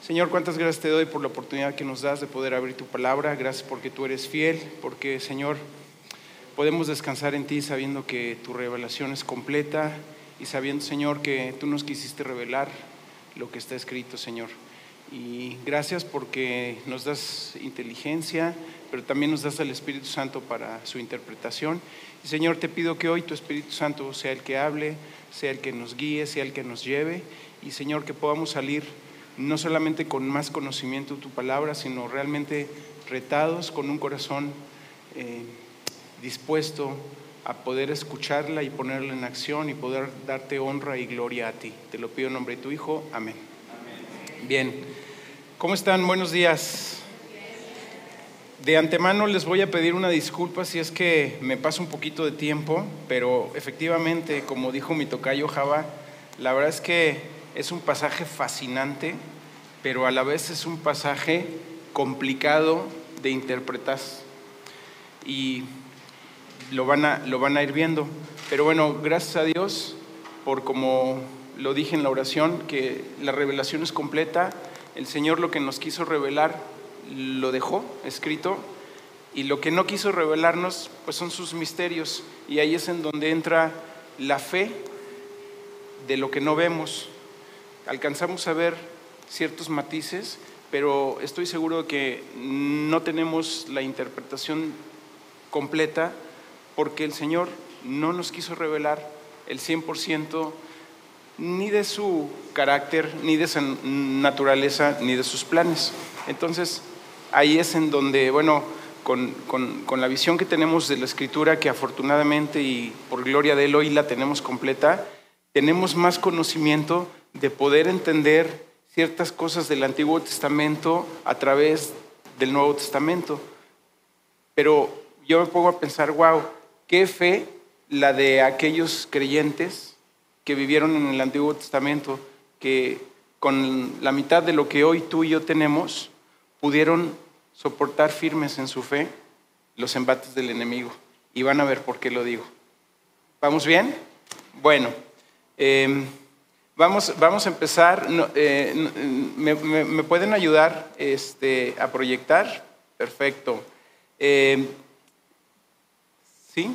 Señor, cuántas gracias te doy por la oportunidad que nos das de poder abrir tu palabra. Gracias porque tú eres fiel, porque, Señor, podemos descansar en ti sabiendo que tu revelación es completa y sabiendo, Señor, que tú nos quisiste revelar lo que está escrito, Señor. Y gracias porque nos das inteligencia, pero también nos das al Espíritu Santo para su interpretación. Y Señor, te pido que hoy tu Espíritu Santo sea el que hable, sea el que nos guíe, sea el que nos lleve. Y Señor, que podamos salir no solamente con más conocimiento de tu palabra, sino realmente retados con un corazón eh, dispuesto a poder escucharla y ponerla en acción y poder darte honra y gloria a ti. Te lo pido en nombre de tu Hijo. Amén. Bien, ¿cómo están? Buenos días. De antemano les voy a pedir una disculpa si es que me paso un poquito de tiempo, pero efectivamente, como dijo mi tocayo Java, la verdad es que es un pasaje fascinante, pero a la vez es un pasaje complicado de interpretar. Y lo van a, lo van a ir viendo. Pero bueno, gracias a Dios por como lo dije en la oración, que la revelación es completa. El Señor lo que nos quiso revelar lo dejó escrito y lo que no quiso revelarnos pues son sus misterios y ahí es en donde entra la fe de lo que no vemos alcanzamos a ver ciertos matices, pero estoy seguro que no tenemos la interpretación completa porque el Señor no nos quiso revelar el 100% ni de su carácter, ni de su naturaleza, ni de sus planes. Entonces, ahí es en donde, bueno, con, con, la visión que tenemos de la escritura, que afortunadamente y por gloria de Él hoy la tenemos completa, tenemos más conocimiento de poder entender ciertas cosas del Antiguo Testamento a través del Nuevo Testamento. Pero yo me pongo a pensar, wow, qué fe la de aquellos creyentes que vivieron en el Antiguo Testamento, que con la mitad de lo que hoy tú y yo tenemos, pudieron soportar firmes en su fe los embates del enemigo. Y van a ver por qué lo digo. ¿Vamos bien? Bueno. Eh, Vamos, vamos a empezar. Eh, me, pueden ayudar este, a proyectar? Perfecto. Eh, ¿Sí?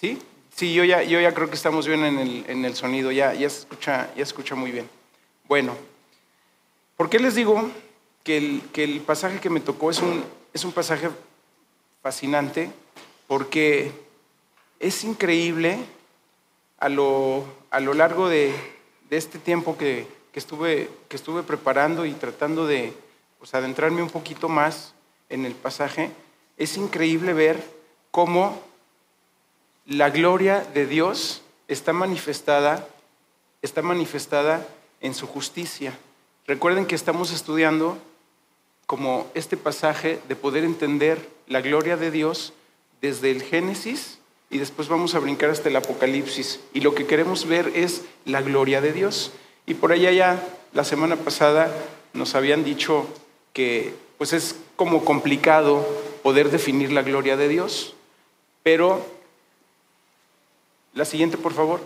¿Sí? Sí, yo ya, yo ya creo que estamos bien en el, en el sonido, ya, ya, se escucha, ya escucha muy bien. Bueno, ¿por qué les digo que el, que el pasaje que me tocó es un, es un pasaje fascinante? Porque es increíble a lo, a lo largo de, de este tiempo que, estuve, que estuve preparando y tratando de pues, adentrarme un poquito más en el pasaje, es increíble ver cómo la gloria de Dios está manifestada, está manifestada en su justicia. Recuerden que estamos estudiando como este pasaje de poder entender la gloria de Dios desde el Génesis y después vamos a brincar hasta el Apocalipsis. Y lo que queremos ver es la gloria de Dios. Y por allá ya la semana pasada nos habían dicho que pues es como complicado poder definir la gloria de Dios. Pero la siguiente, por favor.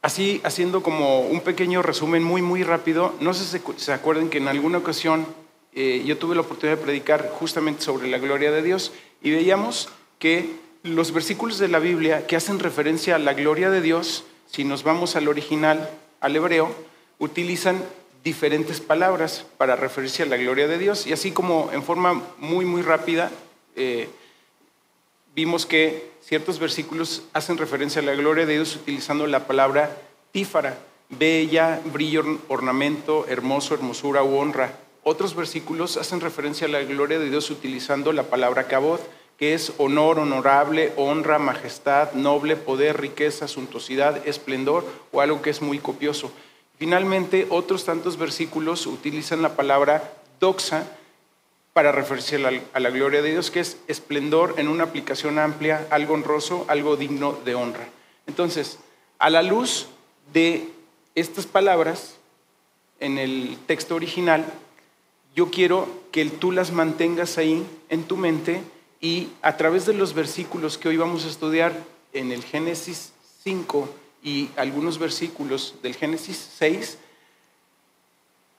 Así, haciendo como un pequeño resumen muy, muy rápido, no sé si se acuerdan que en alguna ocasión eh, yo tuve la oportunidad de predicar justamente sobre la gloria de Dios y veíamos que los versículos de la Biblia que hacen referencia a la gloria de Dios, si nos vamos al original, al hebreo, utilizan diferentes palabras para referirse a la gloria de Dios. Y así como en forma muy, muy rápida, eh, vimos que ciertos versículos hacen referencia a la gloria de Dios utilizando la palabra tífara, bella, brillo, ornamento, hermoso, hermosura u honra. Otros versículos hacen referencia a la gloria de Dios utilizando la palabra cabot, que es honor, honorable, honra, majestad, noble, poder, riqueza, suntuosidad, esplendor o algo que es muy copioso. Finalmente, otros tantos versículos utilizan la palabra doxa para referirse a la, gloria de Dios, que es esplendor en una aplicación amplia, algo honroso, algo digno de honra. Entonces, a la luz de estas palabras en el texto original, yo quiero que tú las mantengas ahí en tu mente y a través de los versículos que hoy vamos a estudiar en el Génesis 5 y algunos versículos del Génesis 6,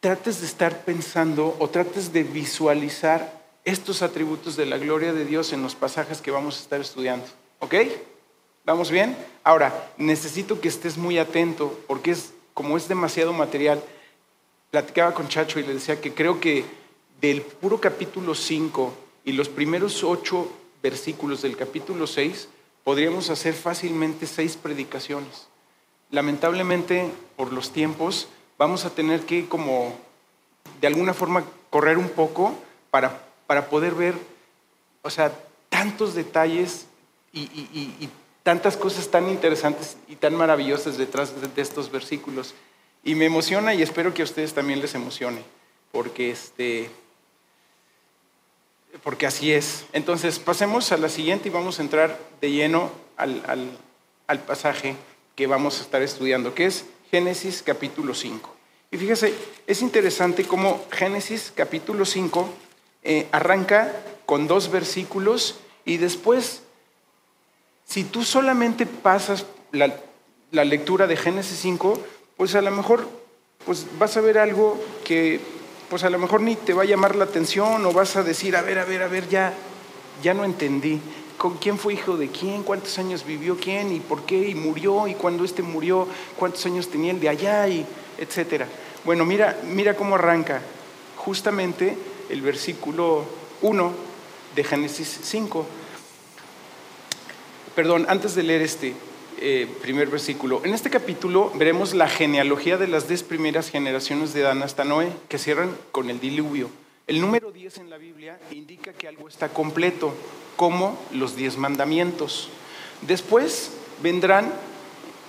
trates de estar pensando o trates de visualizar estos atributos de la gloria de Dios en los pasajes que vamos a estar estudiando. ¿Ok? ¿Vamos bien? Ahora, necesito que estés muy atento porque es como es demasiado material. Platicaba con Chacho y le decía que creo que del puro capítulo 5 y los primeros ocho versículos del capítulo 6 podríamos hacer fácilmente seis predicaciones. Lamentablemente, por los tiempos, vamos a tener que como de alguna forma correr un poco para, para poder ver, o sea, tantos detalles y, tantas cosas tan interesantes y tan maravillosas detrás de, estos versículos. Y me emociona y espero que a ustedes también les emocione, porque, este, porque así es. Entonces, pasemos a la siguiente y vamos a entrar de lleno al, al, pasaje que vamos a estar estudiando, que es Génesis capítulo 5. Y fíjese, es interesante cómo Génesis capítulo 5 eh, arranca con dos versículos y después, si tú solamente pasas la, la, lectura de Génesis 5, pues a lo mejor pues vas a ver algo que pues a lo mejor ni te va a llamar la atención o vas a decir, a ver, a ver, a ver, ya, ya no entendí. ¿Con quién fue hijo de quién? ¿Cuántos años vivió quién? ¿Y por qué? ¿Y murió? ¿Y cuando este murió? ¿Cuántos años tenía el de allá? Y etcétera. Bueno, mira, mira cómo arranca justamente el versículo 1 de Génesis 5. Perdón, antes de leer este eh, primer versículo, en este capítulo veremos la genealogía de las diez primeras generaciones de Dan hasta Noé, que cierran con el diluvio. El número 10 en la Biblia indica que algo está completo, como los diez mandamientos. Después vendrán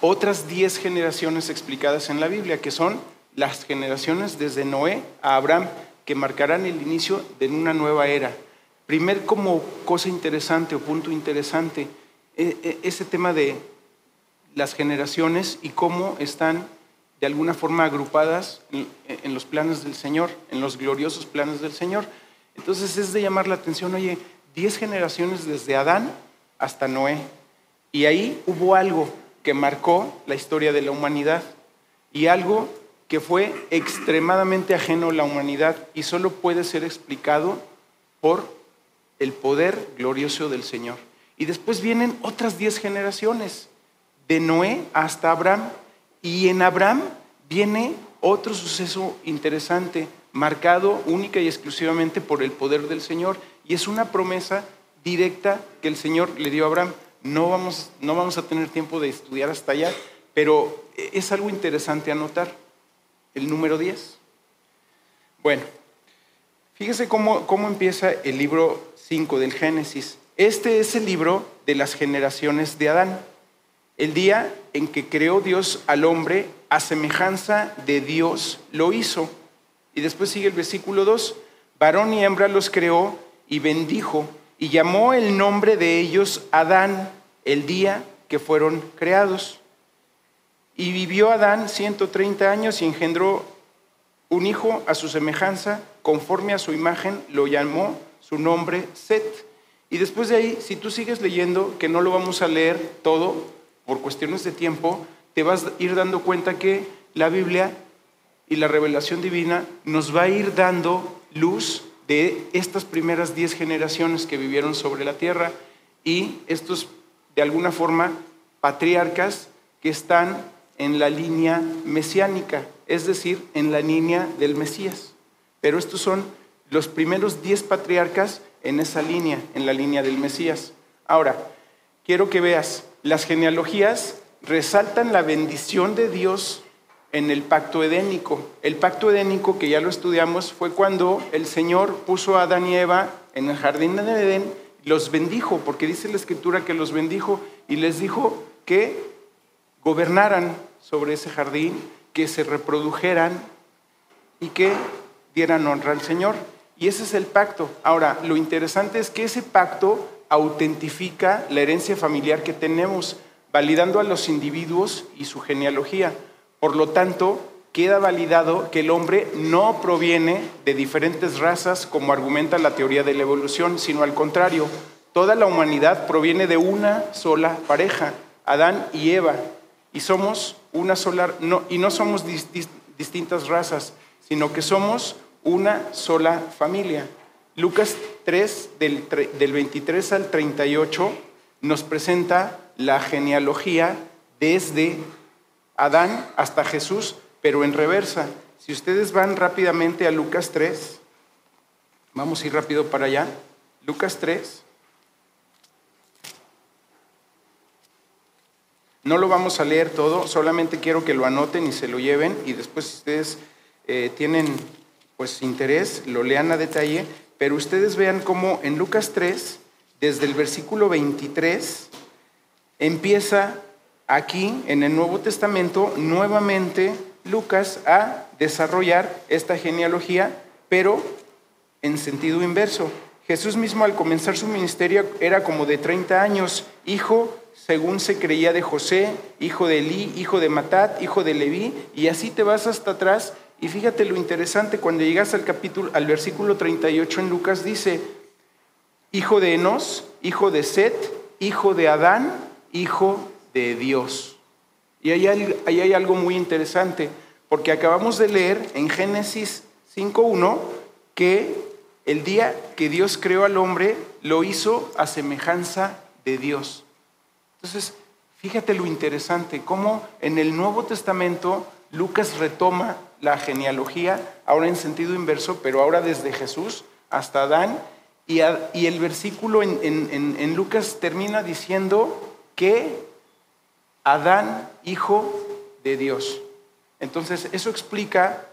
otras diez generaciones explicadas en la Biblia, que son las generaciones desde Noé a Abraham, que marcarán el inicio de una nueva era. Primer como cosa interesante o punto interesante, e, e, ese tema de las generaciones y cómo están de alguna forma agrupadas en, los planes del Señor, en los gloriosos planes del Señor. Entonces es de llamar la atención, oye, diez generaciones desde Adán hasta Noé. Y ahí hubo algo que marcó la historia de la humanidad y algo que fue extremadamente ajeno a la humanidad y solo puede ser explicado por el poder glorioso del Señor. Y después vienen otras diez generaciones, de Noé hasta Abraham. Y en Abraham viene otro suceso interesante, marcado única y exclusivamente por el poder del Señor. Y es una promesa directa que el Señor le dio a Abraham. No vamos, no vamos a tener tiempo de estudiar hasta allá, pero es algo interesante anotar el número 10. Bueno, fíjese cómo, cómo empieza el libro 5 del Génesis. Este es el libro de las generaciones de Adán. El día en que creó Dios al hombre, a semejanza de Dios lo hizo. Y después sigue el versículo 2. Varón y hembra los creó y bendijo y llamó el nombre de ellos Adán el día que fueron creados. Y vivió Adán 130 años y engendró un hijo a su semejanza, conforme a su imagen, lo llamó su nombre Set. Y después de ahí, si tú sigues leyendo, que no lo vamos a leer todo por cuestiones de tiempo, te vas a ir dando cuenta que la Biblia y la revelación divina nos va a ir dando luz de estas primeras diez generaciones que vivieron sobre la tierra y estos, de alguna forma, patriarcas que están en la línea mesiánica, es decir, en la línea del Mesías. Pero estos son los primeros diez patriarcas en esa línea, en la línea del Mesías. Ahora, quiero que veas, las genealogías resaltan la bendición de Dios en el pacto edénico. El pacto edénico, que ya lo estudiamos, fue cuando el Señor puso a Adán y Eva en el jardín de Edén, los bendijo, porque dice la escritura que los bendijo y les dijo que gobernaran sobre ese jardín, que se reprodujeran y que dieran honra al Señor. Y ese es el pacto. Ahora, lo interesante es que ese pacto autentifica la herencia familiar que tenemos, validando a los individuos y su genealogía. Por lo tanto, queda validado que el hombre no proviene de diferentes razas, como argumenta la teoría de la evolución, sino al contrario, toda la humanidad proviene de una sola pareja, Adán y Eva, y somos una sola, no, y no somos distintas razas, sino que somos una sola familia. Lucas 3, del, del 23 al 38, nos presenta la genealogía desde Adán hasta Jesús, pero en reversa. Si ustedes van rápidamente a Lucas 3, vamos a ir rápido para allá. Lucas 3. No lo vamos a leer todo, solamente quiero que lo anoten y se lo lleven y después si ustedes eh, tienen pues interés, lo lean a detalle, pero ustedes vean cómo en Lucas 3, desde el versículo 23, empieza aquí en el Nuevo Testamento nuevamente Lucas a desarrollar esta genealogía, pero en sentido inverso. Jesús mismo al comenzar su ministerio era como de 30 años, hijo según se creía de José, hijo de Elí, hijo de Matat, hijo de Leví, y así te vas hasta atrás. Y fíjate lo interesante, cuando llegas al capítulo, al versículo 38 en Lucas dice, hijo de Enos, hijo de Set, hijo de Adán, hijo de Dios. Y ahí hay, hay algo muy interesante, porque acabamos de leer en Génesis 5.1 que el día que Dios creó al hombre, lo hizo a semejanza de Dios. Entonces, fíjate lo interesante, cómo en el Nuevo Testamento Lucas retoma la genealogía, ahora en sentido inverso, pero ahora desde Jesús hasta Adán, y, el versículo en, Lucas termina diciendo que Adán, hijo de Dios. Entonces, eso explica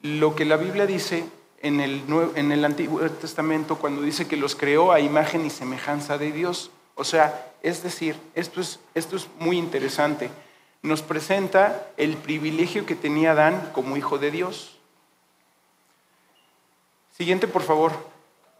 lo que la Biblia dice en el, en el Antiguo Testamento cuando dice que los creó a imagen y semejanza de Dios. O sea, es decir, esto es, esto es muy interesante. Nos presenta el privilegio que tenía Adán como hijo de Dios. Siguiente, por favor.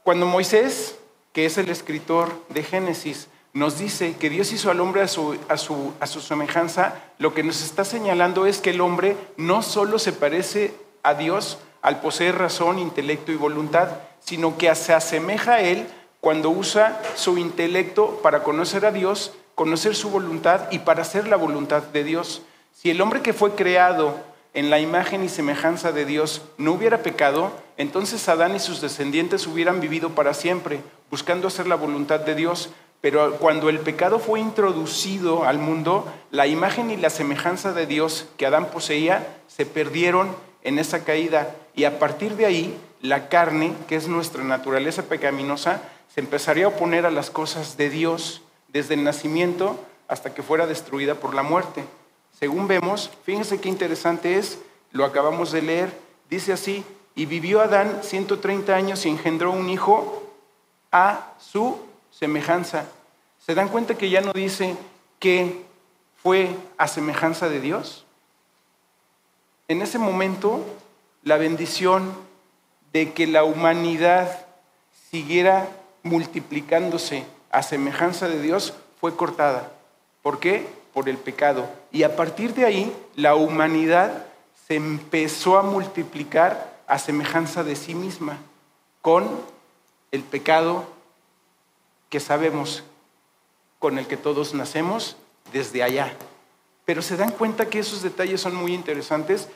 Cuando Moisés, que es el escritor de Génesis, nos dice que Dios hizo al hombre a su, a, su, a su, semejanza, lo que nos está señalando es que el hombre no solo se parece a Dios al poseer razón, intelecto y voluntad, sino que se asemeja a Él cuando usa su intelecto para conocer a Dios, conocer su voluntad y para hacer la voluntad de Dios. Si el hombre que fue creado en la imagen y semejanza de Dios no hubiera pecado, entonces Adán y sus descendientes hubieran vivido para siempre, buscando hacer la voluntad de Dios. Pero cuando el pecado fue introducido al mundo, la imagen y la semejanza de Dios que Adán poseía se perdieron en esa caída. Y a partir de ahí, la carne, que es nuestra naturaleza pecaminosa, se empezaría a oponer a las cosas de Dios desde el nacimiento hasta que fuera destruida por la muerte. Según vemos, fíjense qué interesante es, lo acabamos de leer, dice así, y vivió Adán 130 años y engendró un hijo a su semejanza. ¿Se dan cuenta que ya no dice que fue a semejanza de Dios? En ese momento, la bendición de que la humanidad siguiera multiplicándose a semejanza de Dios fue cortada. ¿Por qué? Por el pecado. Y a partir de ahí, la humanidad se empezó a multiplicar a semejanza de sí misma, con el pecado que sabemos, con el que todos nacemos desde allá. Pero se dan cuenta que esos detalles son muy interesantes.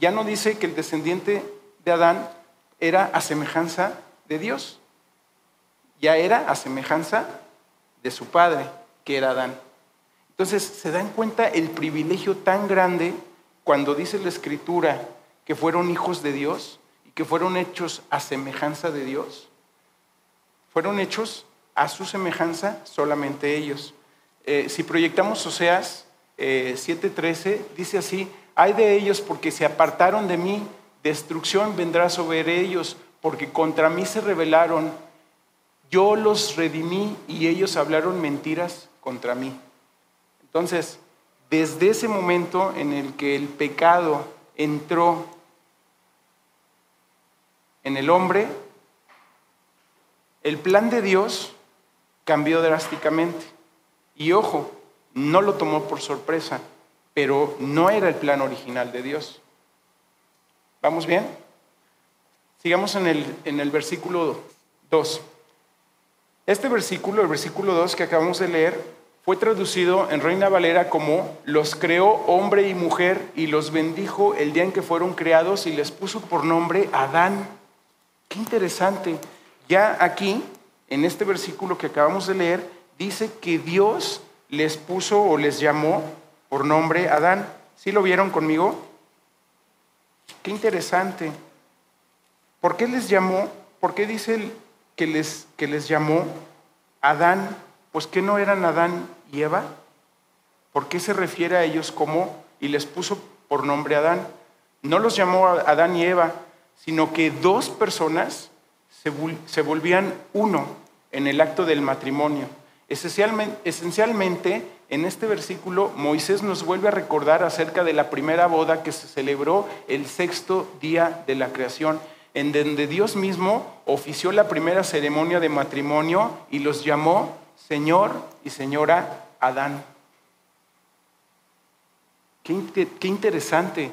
Ya no dice que el descendiente de Adán era a semejanza de Dios ya era a semejanza de su padre, que era Adán. Entonces, ¿se dan cuenta el privilegio tan grande cuando dice la escritura que fueron hijos de Dios y que fueron hechos a semejanza de Dios? Fueron hechos a su semejanza solamente ellos. Eh, si proyectamos Oseas 7:13, eh, dice así, hay de ellos porque se apartaron de mí, destrucción vendrá sobre ellos, porque contra mí se rebelaron yo los redimí y ellos hablaron mentiras contra mí. Entonces, desde ese momento en el que el pecado entró en el hombre, el plan de Dios cambió drásticamente. Y ojo, no lo tomó por sorpresa, pero no era el plan original de Dios. ¿Vamos bien? Sigamos en el, en el versículo 2. Este versículo, el versículo 2 que acabamos de leer, fue traducido en Reina Valera como los creó hombre y mujer y los bendijo el día en que fueron creados y les puso por nombre Adán. Qué interesante. Ya aquí, en este versículo que acabamos de leer, dice que Dios les puso o les llamó por nombre Adán. ¿Sí lo vieron conmigo? Qué interesante. ¿Por qué les llamó? ¿Por qué dice que les, que les llamó Adán? Pues que no eran Adán y Eva. ¿Por qué se refiere a ellos como y les puso por nombre Adán? No los llamó Adán y Eva, sino que dos personas se, volvían uno en el acto del matrimonio. Esencialmente, esencialmente, en este versículo, Moisés nos vuelve a recordar acerca de la primera boda que se celebró el sexto día de la creación, en donde Dios mismo ofició la primera ceremonia de matrimonio y los llamó Señor y Señora Adán. Qué, interesante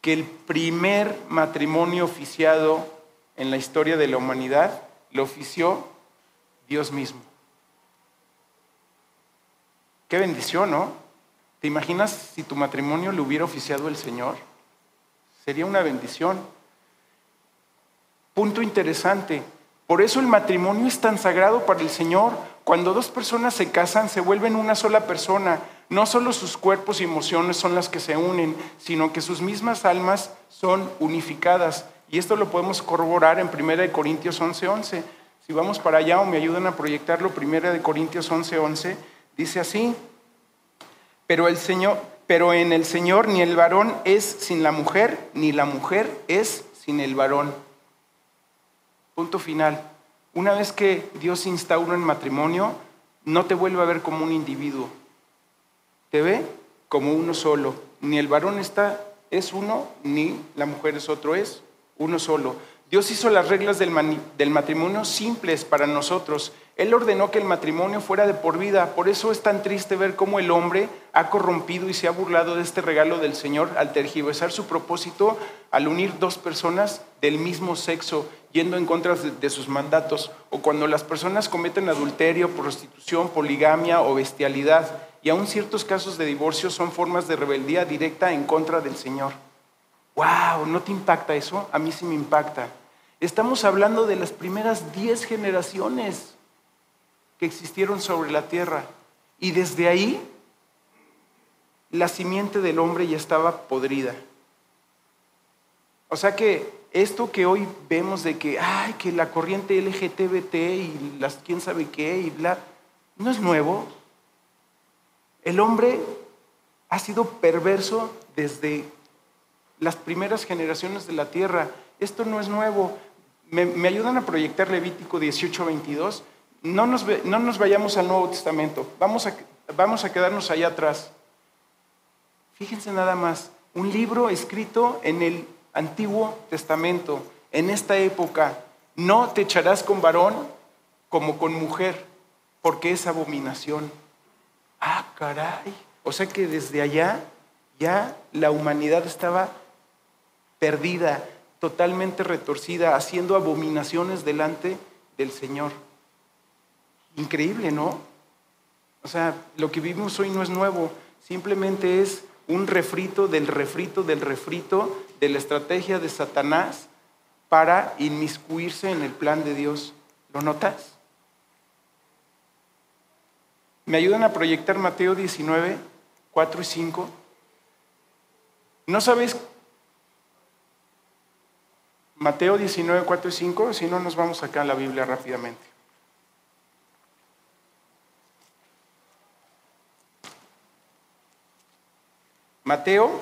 que el primer matrimonio oficiado en la historia de la humanidad lo ofició Dios mismo. Qué bendición, ¿no? ¿Te imaginas si tu matrimonio lo hubiera oficiado el Señor? Sería una bendición. Punto interesante. Por eso el matrimonio es tan sagrado para el Señor. Cuando dos personas se casan, se vuelven una sola persona. No solo sus cuerpos y emociones son las que se unen, sino que sus mismas almas son unificadas. Y esto lo podemos corroborar en 1 Corintios 11:11. 11. Si vamos para allá o me ayudan a proyectarlo, 1 Corintios 11:11. 11, Dice así, pero, el Señor, pero en el Señor ni el varón es sin la mujer, ni la mujer es sin el varón. Punto final. Una vez que Dios instaura el matrimonio, no te vuelve a ver como un individuo. Te ve como uno solo. Ni el varón está, es uno, ni la mujer es otro, es uno solo. Dios hizo las reglas del, matrimonio simples para nosotros. Él ordenó que el matrimonio fuera de por vida. Por eso es tan triste ver cómo el hombre ha corrompido y se ha burlado de este regalo del Señor al tergiversar su propósito al unir dos personas del mismo sexo, yendo en contra de sus mandatos. O cuando las personas cometen adulterio, prostitución, poligamia o bestialidad. Y aún ciertos casos de divorcio son formas de rebeldía directa en contra del Señor. ¡Wow! ¿No te impacta eso? A mí sí me impacta. Estamos hablando de las primeras diez generaciones que existieron sobre la tierra. Y desde ahí, la simiente del hombre ya estaba podrida. O sea que esto que hoy vemos de que, ay, que la corriente LGTBT y las quién sabe qué y bla, no es nuevo. El hombre ha sido perverso desde las primeras generaciones de la tierra. Esto no es nuevo. ¿Me, ayudan a proyectar Levítico 18, 22? No nos, no nos vayamos al Nuevo Testamento. Vamos a, vamos a quedarnos allá atrás. Fíjense nada más. Un libro escrito en el Antiguo Testamento, en esta época. No te echarás con varón como con mujer, porque es abominación. Ah, caray. O sea que desde allá ya la humanidad estaba perdida, totalmente retorcida, haciendo abominaciones delante del Señor. Increíble, ¿no? O sea, lo que vivimos hoy no es nuevo, simplemente es un refrito del refrito del refrito de la estrategia de Satanás para inmiscuirse en el plan de Dios. ¿Lo notas? ¿Me ayudan a proyectar Mateo 19, 4 y 5? ¿No sabéis Mateo 19, 4 y 5, si no nos vamos acá a la Biblia rápidamente. Mateo,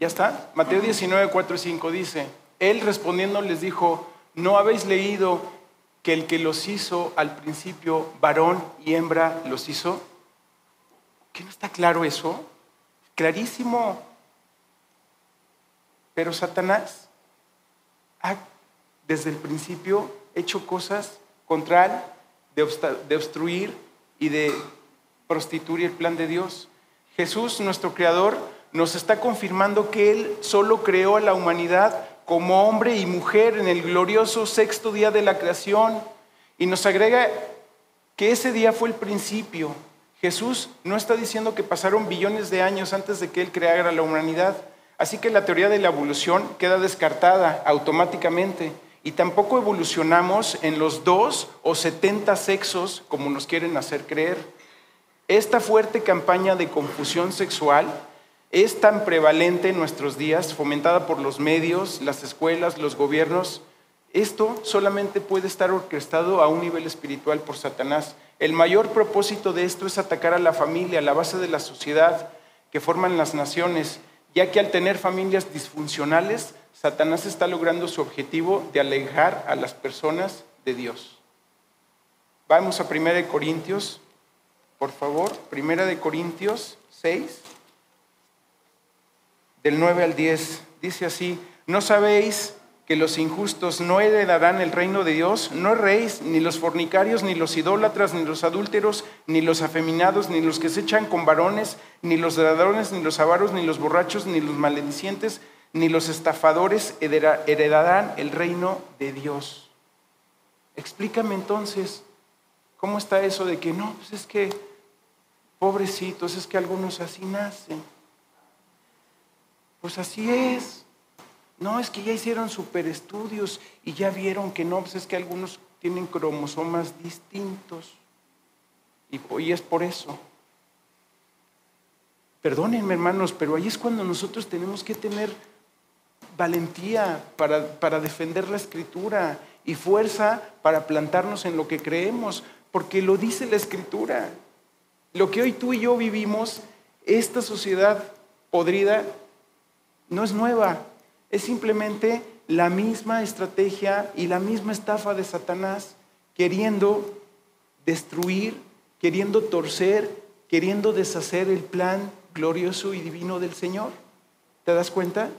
ya está, Mateo 19, 4 y 5 dice, él respondiendo les dijo, ¿no habéis leído que el que los hizo al principio, varón y hembra, los hizo? ¿Qué no está claro eso? Clarísimo. Pero Satanás ha desde el principio hecho cosas contra él, de obstruir y de prostituir el plan de Dios. Jesús, nuestro Creador, nos está confirmando que Él solo creó a la humanidad como hombre y mujer en el glorioso sexto día de la creación y nos agrega que ese día fue el principio. Jesús no está diciendo que pasaron billones de años antes de que Él creara la humanidad. Así que la teoría de la evolución queda descartada automáticamente. Y tampoco evolucionamos en los dos o setenta sexos como nos quieren hacer creer. Esta fuerte campaña de confusión sexual es tan prevalente en nuestros días, fomentada por los medios, las escuelas, los gobiernos. Esto solamente puede estar orquestado a un nivel espiritual por Satanás. El mayor propósito de esto es atacar a la familia, la base de la sociedad que forman las naciones, ya que al tener familias disfuncionales, Satanás está logrando su objetivo de alejar a las personas de Dios. Vamos a 1 Corintios, por favor, 1 Corintios 6, del 9 al 10. Dice así, ¿no sabéis que los injustos no heredarán el reino de Dios, no erréis, ni los fornicarios, ni los idólatras, ni los adúlteros, ni los afeminados, ni los que se echan con varones, ni los ladrones, ni los avaros, ni los borrachos, ni los maledicientes, ni los estafadores heredarán el reino de Dios. Explícame entonces, ¿cómo está eso de que no, pues es que, pobrecitos, es que algunos así nacen? Pues así es. No, es que ya hicieron super estudios y ya vieron que no, pues es que algunos tienen cromosomas distintos. Y hoy es por eso. Perdónenme, hermanos, pero ahí es cuando nosotros tenemos que tener valentía para, para defender la escritura y fuerza para plantarnos en lo que creemos, porque lo dice la escritura. Lo que hoy tú y yo vivimos, esta sociedad podrida, no es nueva, es simplemente la misma estrategia y la misma estafa de Satanás queriendo destruir, queriendo torcer, queriendo deshacer el plan glorioso y divino del Señor. ¿Te das cuenta?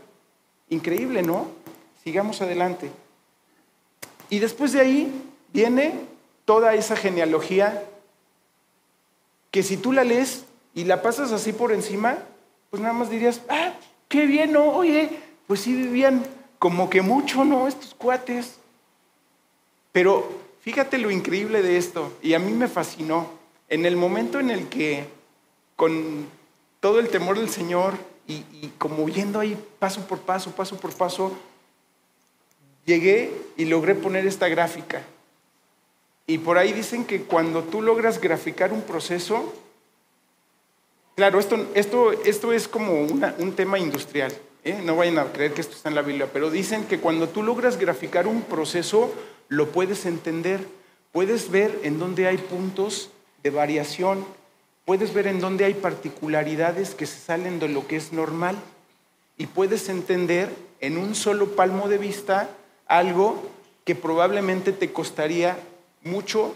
Increíble, ¿no? Sigamos adelante. Y después de ahí viene toda esa genealogía que si tú la lees y la pasas así por encima, pues nada más dirías, ah, qué bien, ¿no? Oye, pues sí vivían como que mucho, ¿no? Estos cuates. Pero fíjate lo increíble de esto, y a mí me fascinó, en el momento en el que con todo el temor del Señor y, como viendo ahí paso por paso, paso por paso, llegué y logré poner esta gráfica. Y por ahí dicen que cuando tú logras graficar un proceso, claro, esto, esto, esto es como un tema industrial. ¿eh? no vayan a creer que esto está en la Biblia, pero dicen que cuando tú logras graficar un proceso, lo puedes entender, puedes ver en dónde hay puntos de variación, puedes ver en dónde hay particularidades que se salen de lo que es normal y puedes entender en un solo palmo de vista algo que probablemente te costaría mucho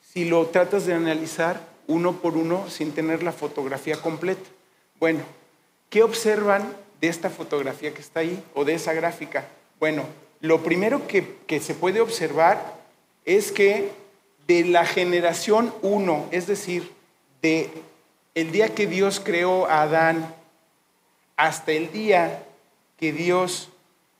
si lo tratas de analizar uno por uno sin tener la fotografía completa. Bueno, ¿qué observan de esta fotografía que está ahí o de esa gráfica? Bueno, lo primero que, se puede observar es que de la generación 1, es decir, de el día que Dios creó a Adán hasta el día que Dios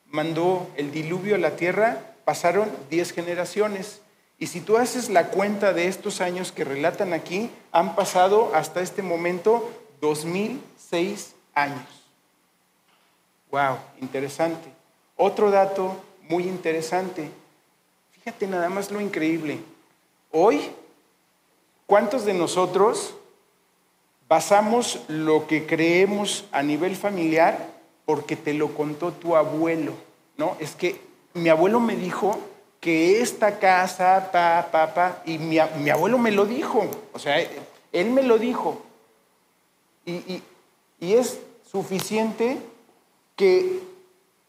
mandó el diluvio a la tierra, pasaron 10 generaciones. Y si tú haces la cuenta de estos años que relatan aquí, han pasado hasta este momento 2006 años. Wow, interesante. Otro dato muy interesante. Fíjate nada más lo increíble. Hoy, ¿cuántos de nosotros basamos lo que creemos a nivel familiar porque te lo contó tu abuelo? ¿No? Es que mi abuelo me dijo que esta casa, pa, pa, pa, y mi, abuelo me lo dijo. O sea, él me lo dijo. y es suficiente que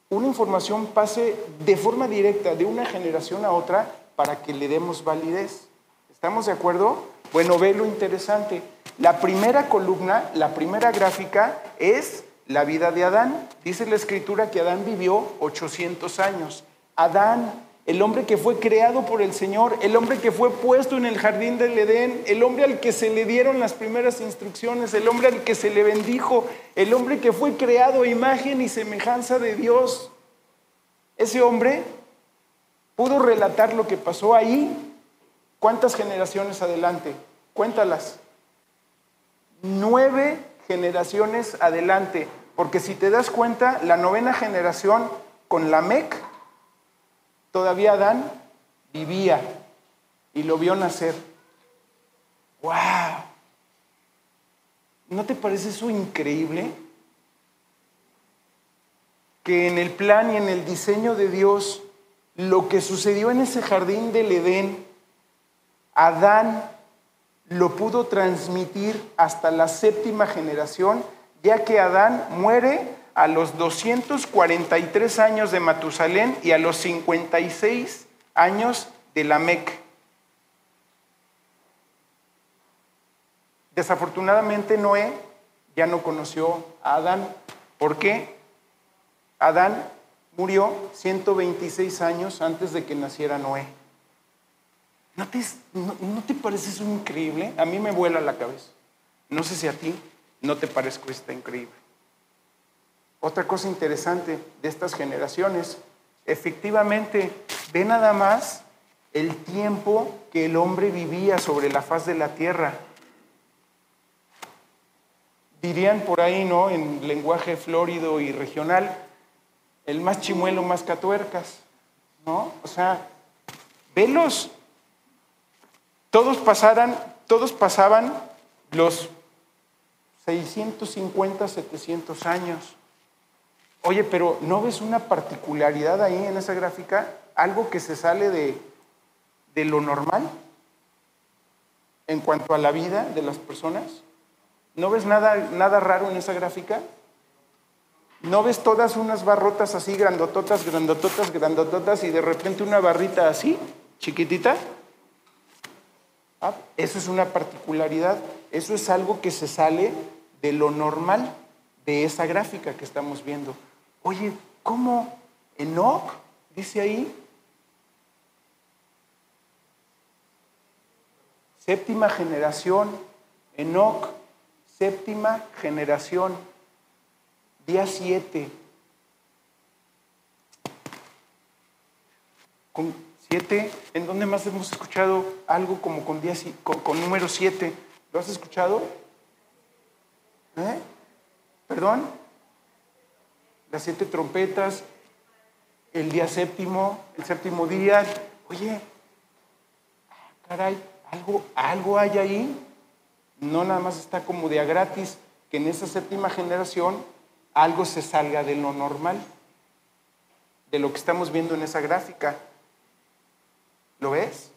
una información pase de forma directa de una generación a otra para que le demos validez. ¿Estamos de acuerdo? Bueno, ve lo interesante. La primera columna, la primera gráfica es la vida de Adán. Dice la escritura que Adán vivió 800 años. Adán el hombre que fue creado por el Señor, el hombre que fue puesto en el jardín del Edén, el hombre al que se le dieron las primeras instrucciones, el hombre al que se le bendijo, el hombre que fue creado a imagen y semejanza de Dios. Ese hombre pudo relatar lo que pasó ahí. ¿Cuántas generaciones adelante? Cuéntalas. nueve generaciones adelante. Porque si te das cuenta, la novena generación con la Mec, todavía Adán vivía y lo vio nacer. ¡Wow! ¿No te parece eso increíble? Que en el plan y en el diseño de Dios, lo que sucedió en ese jardín del Edén, Adán lo pudo transmitir hasta la séptima generación, ya que Adán muere a los 243 años de Matusalén y a los 56 años de Lamec. Desafortunadamente Noé ya no conoció a Adán. ¿Por qué? Adán murió 126 años antes de que naciera Noé. ¿No te, no, te parece eso increíble? A mí me vuela la cabeza. No sé si a ti no te parezco esto increíble. Otra cosa interesante de estas generaciones, efectivamente, ve nada más el tiempo que el hombre vivía sobre la faz de la tierra. Dirían por ahí, ¿no? En lenguaje florido y regional, el más chimuelo, más catuercas, ¿no? O sea, velos todos pasaran, todos pasaban los 650, 700 años. Oye, pero ¿no ves una particularidad ahí en esa gráfica? Algo que se sale de, de lo normal en cuanto a la vida de las personas. ¿No ves nada, nada raro en esa gráfica? ¿No ves todas unas barrotas así, grandototas, grandototas, grandototas y de repente una barrita así, chiquitita? Ah, eso es una particularidad, eso es algo que se sale de lo normal de esa gráfica que estamos viendo. Oye, ¿cómo Enoch dice ahí? Séptima generación, Enoch, séptima generación, día siete. Con, ¿en dónde más hemos escuchado algo como con, con, número 7? ¿Lo has escuchado? ¿Eh? ¿Perdón? Las siete trompetas, el día séptimo, el séptimo día. Oye, caray, algo, algo hay ahí. No nada más está como de gratis, que en esa séptima generación algo se salga de lo normal, de lo que estamos viendo en esa gráfica. ¿Lo ves?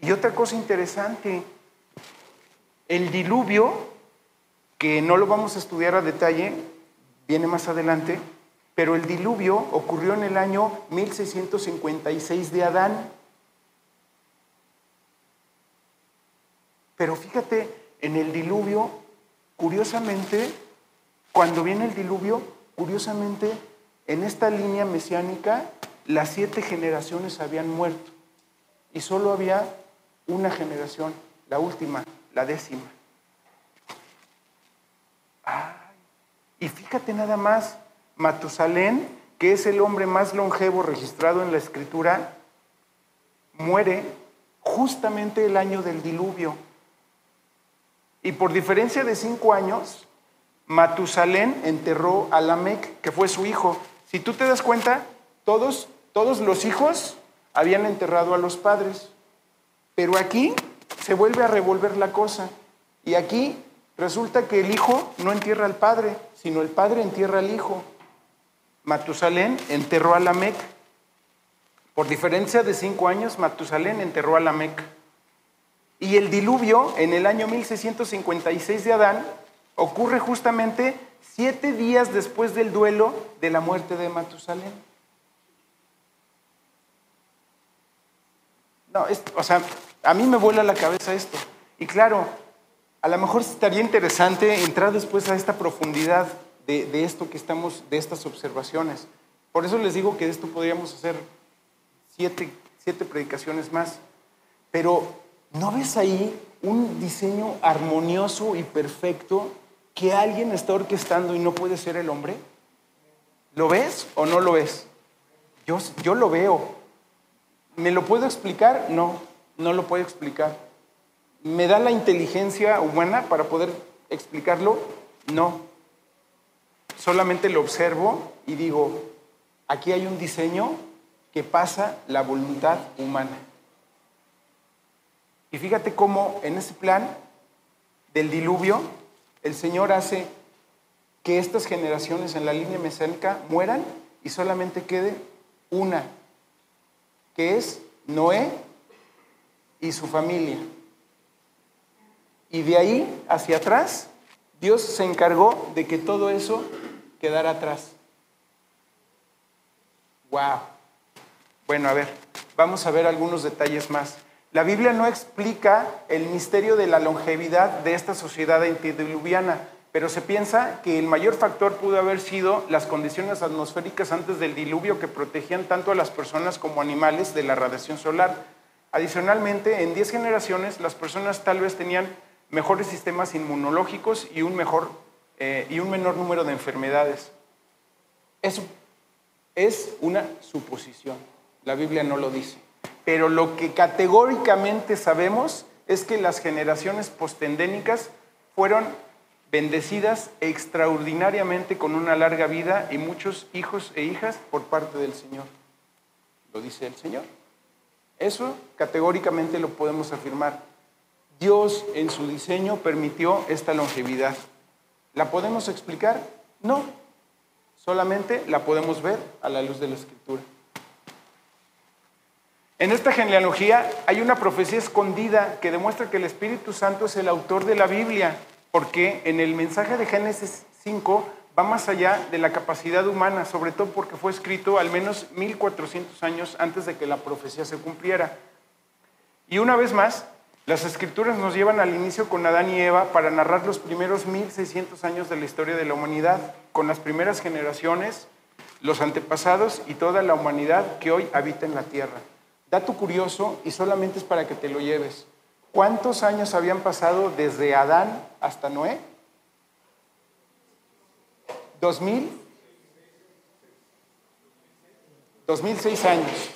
Y otra cosa interesante, el diluvio, que no lo vamos a estudiar a detalle, viene más adelante, pero el diluvio ocurrió en el año 1656 de Adán. Pero fíjate, en el diluvio, curiosamente, cuando viene el diluvio, curiosamente, en esta línea mesiánica las siete generaciones habían muerto y solo había una generación, la última, la décima. Y fíjate nada más, Matusalén, que es el hombre más longevo registrado en la escritura, muere justamente el año del diluvio. Y por diferencia de cinco años, Matusalén enterró a Lamec, que fue su hijo. Si tú te das cuenta, todos todos los hijos habían enterrado a los padres, pero aquí se vuelve a revolver la cosa. Y aquí resulta que el hijo no entierra al padre, sino el padre entierra al hijo. Matusalén enterró a Lamec. Por diferencia de cinco años, Matusalén enterró a Lamec. Y el diluvio en el año 1656 de Adán ocurre justamente siete días después del duelo de la muerte de Matusalén. No, o sea, a mí me vuela la cabeza esto. Y claro, a lo mejor estaría interesante entrar después a esta profundidad de, esto que estamos, de estas observaciones. Por eso les digo que de esto podríamos hacer siete, siete predicaciones más. Pero, ¿no ves ahí un diseño armonioso y perfecto que alguien está orquestando y no puede ser el hombre? ¿Lo ves o no lo ves? Yo, yo lo veo. ¿Me lo puedo explicar? No, no lo puedo explicar. ¿Me da la inteligencia humana para poder explicarlo? No. Solamente lo observo y digo, aquí hay un diseño que pasa la voluntad humana. Y fíjate cómo en ese plan del diluvio, el Señor hace que estas generaciones en la línea mesiánica mueran y solamente quede una, que es Noé y su familia. Y de ahí hacia atrás, Dios se encargó de que todo eso quedara atrás. Wow. Bueno, a ver, vamos a ver algunos detalles más. La Biblia no explica el misterio de la longevidad de esta sociedad antediluviana, pero se piensa que el mayor factor pudo haber sido las condiciones atmosféricas antes del diluvio que protegían tanto a las personas como animales de la radiación solar. Adicionalmente, en 10 generaciones las personas tal vez tenían mejores sistemas inmunológicos y un, mejor, eh, y un menor número de enfermedades. Eso es una suposición. La Biblia no lo dice. Pero lo que categóricamente sabemos es que las generaciones postendénicas fueron bendecidas extraordinariamente con una larga vida y muchos hijos e hijas por parte del Señor. Lo dice el Señor. Eso categóricamente lo podemos afirmar. Dios en su diseño permitió esta longevidad. ¿La podemos explicar? No. Solamente la podemos ver a la luz de la Escritura. En esta genealogía hay una profecía escondida que demuestra que el Espíritu Santo es el autor de la Biblia porque en el mensaje de Génesis 5 va más allá de la capacidad humana, sobre todo porque fue escrito al menos 1400 años antes de que la profecía se cumpliera. Y una vez más, las escrituras nos llevan al inicio con Adán y Eva para narrar los primeros 1600 años de la historia de la humanidad, con las primeras generaciones, los antepasados y toda la humanidad que hoy habita en la tierra. Dato curioso y solamente es para que te lo lleves. ¿Cuántos años habían pasado desde Adán hasta Noé? ¿Dos mil? Dos mil seis años.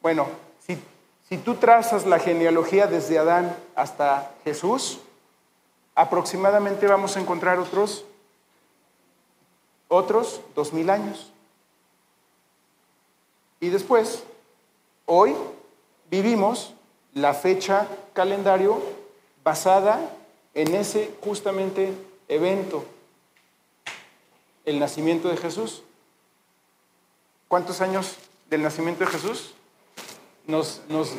Bueno, si, tú trazas la genealogía desde Adán hasta Jesús, aproximadamente vamos a encontrar otros, otros dos mil años. Y después, hoy vivimos la fecha calendario basada en ese justamente evento, el nacimiento de Jesús. ¿Cuántos años del nacimiento de Jesús nos, nos,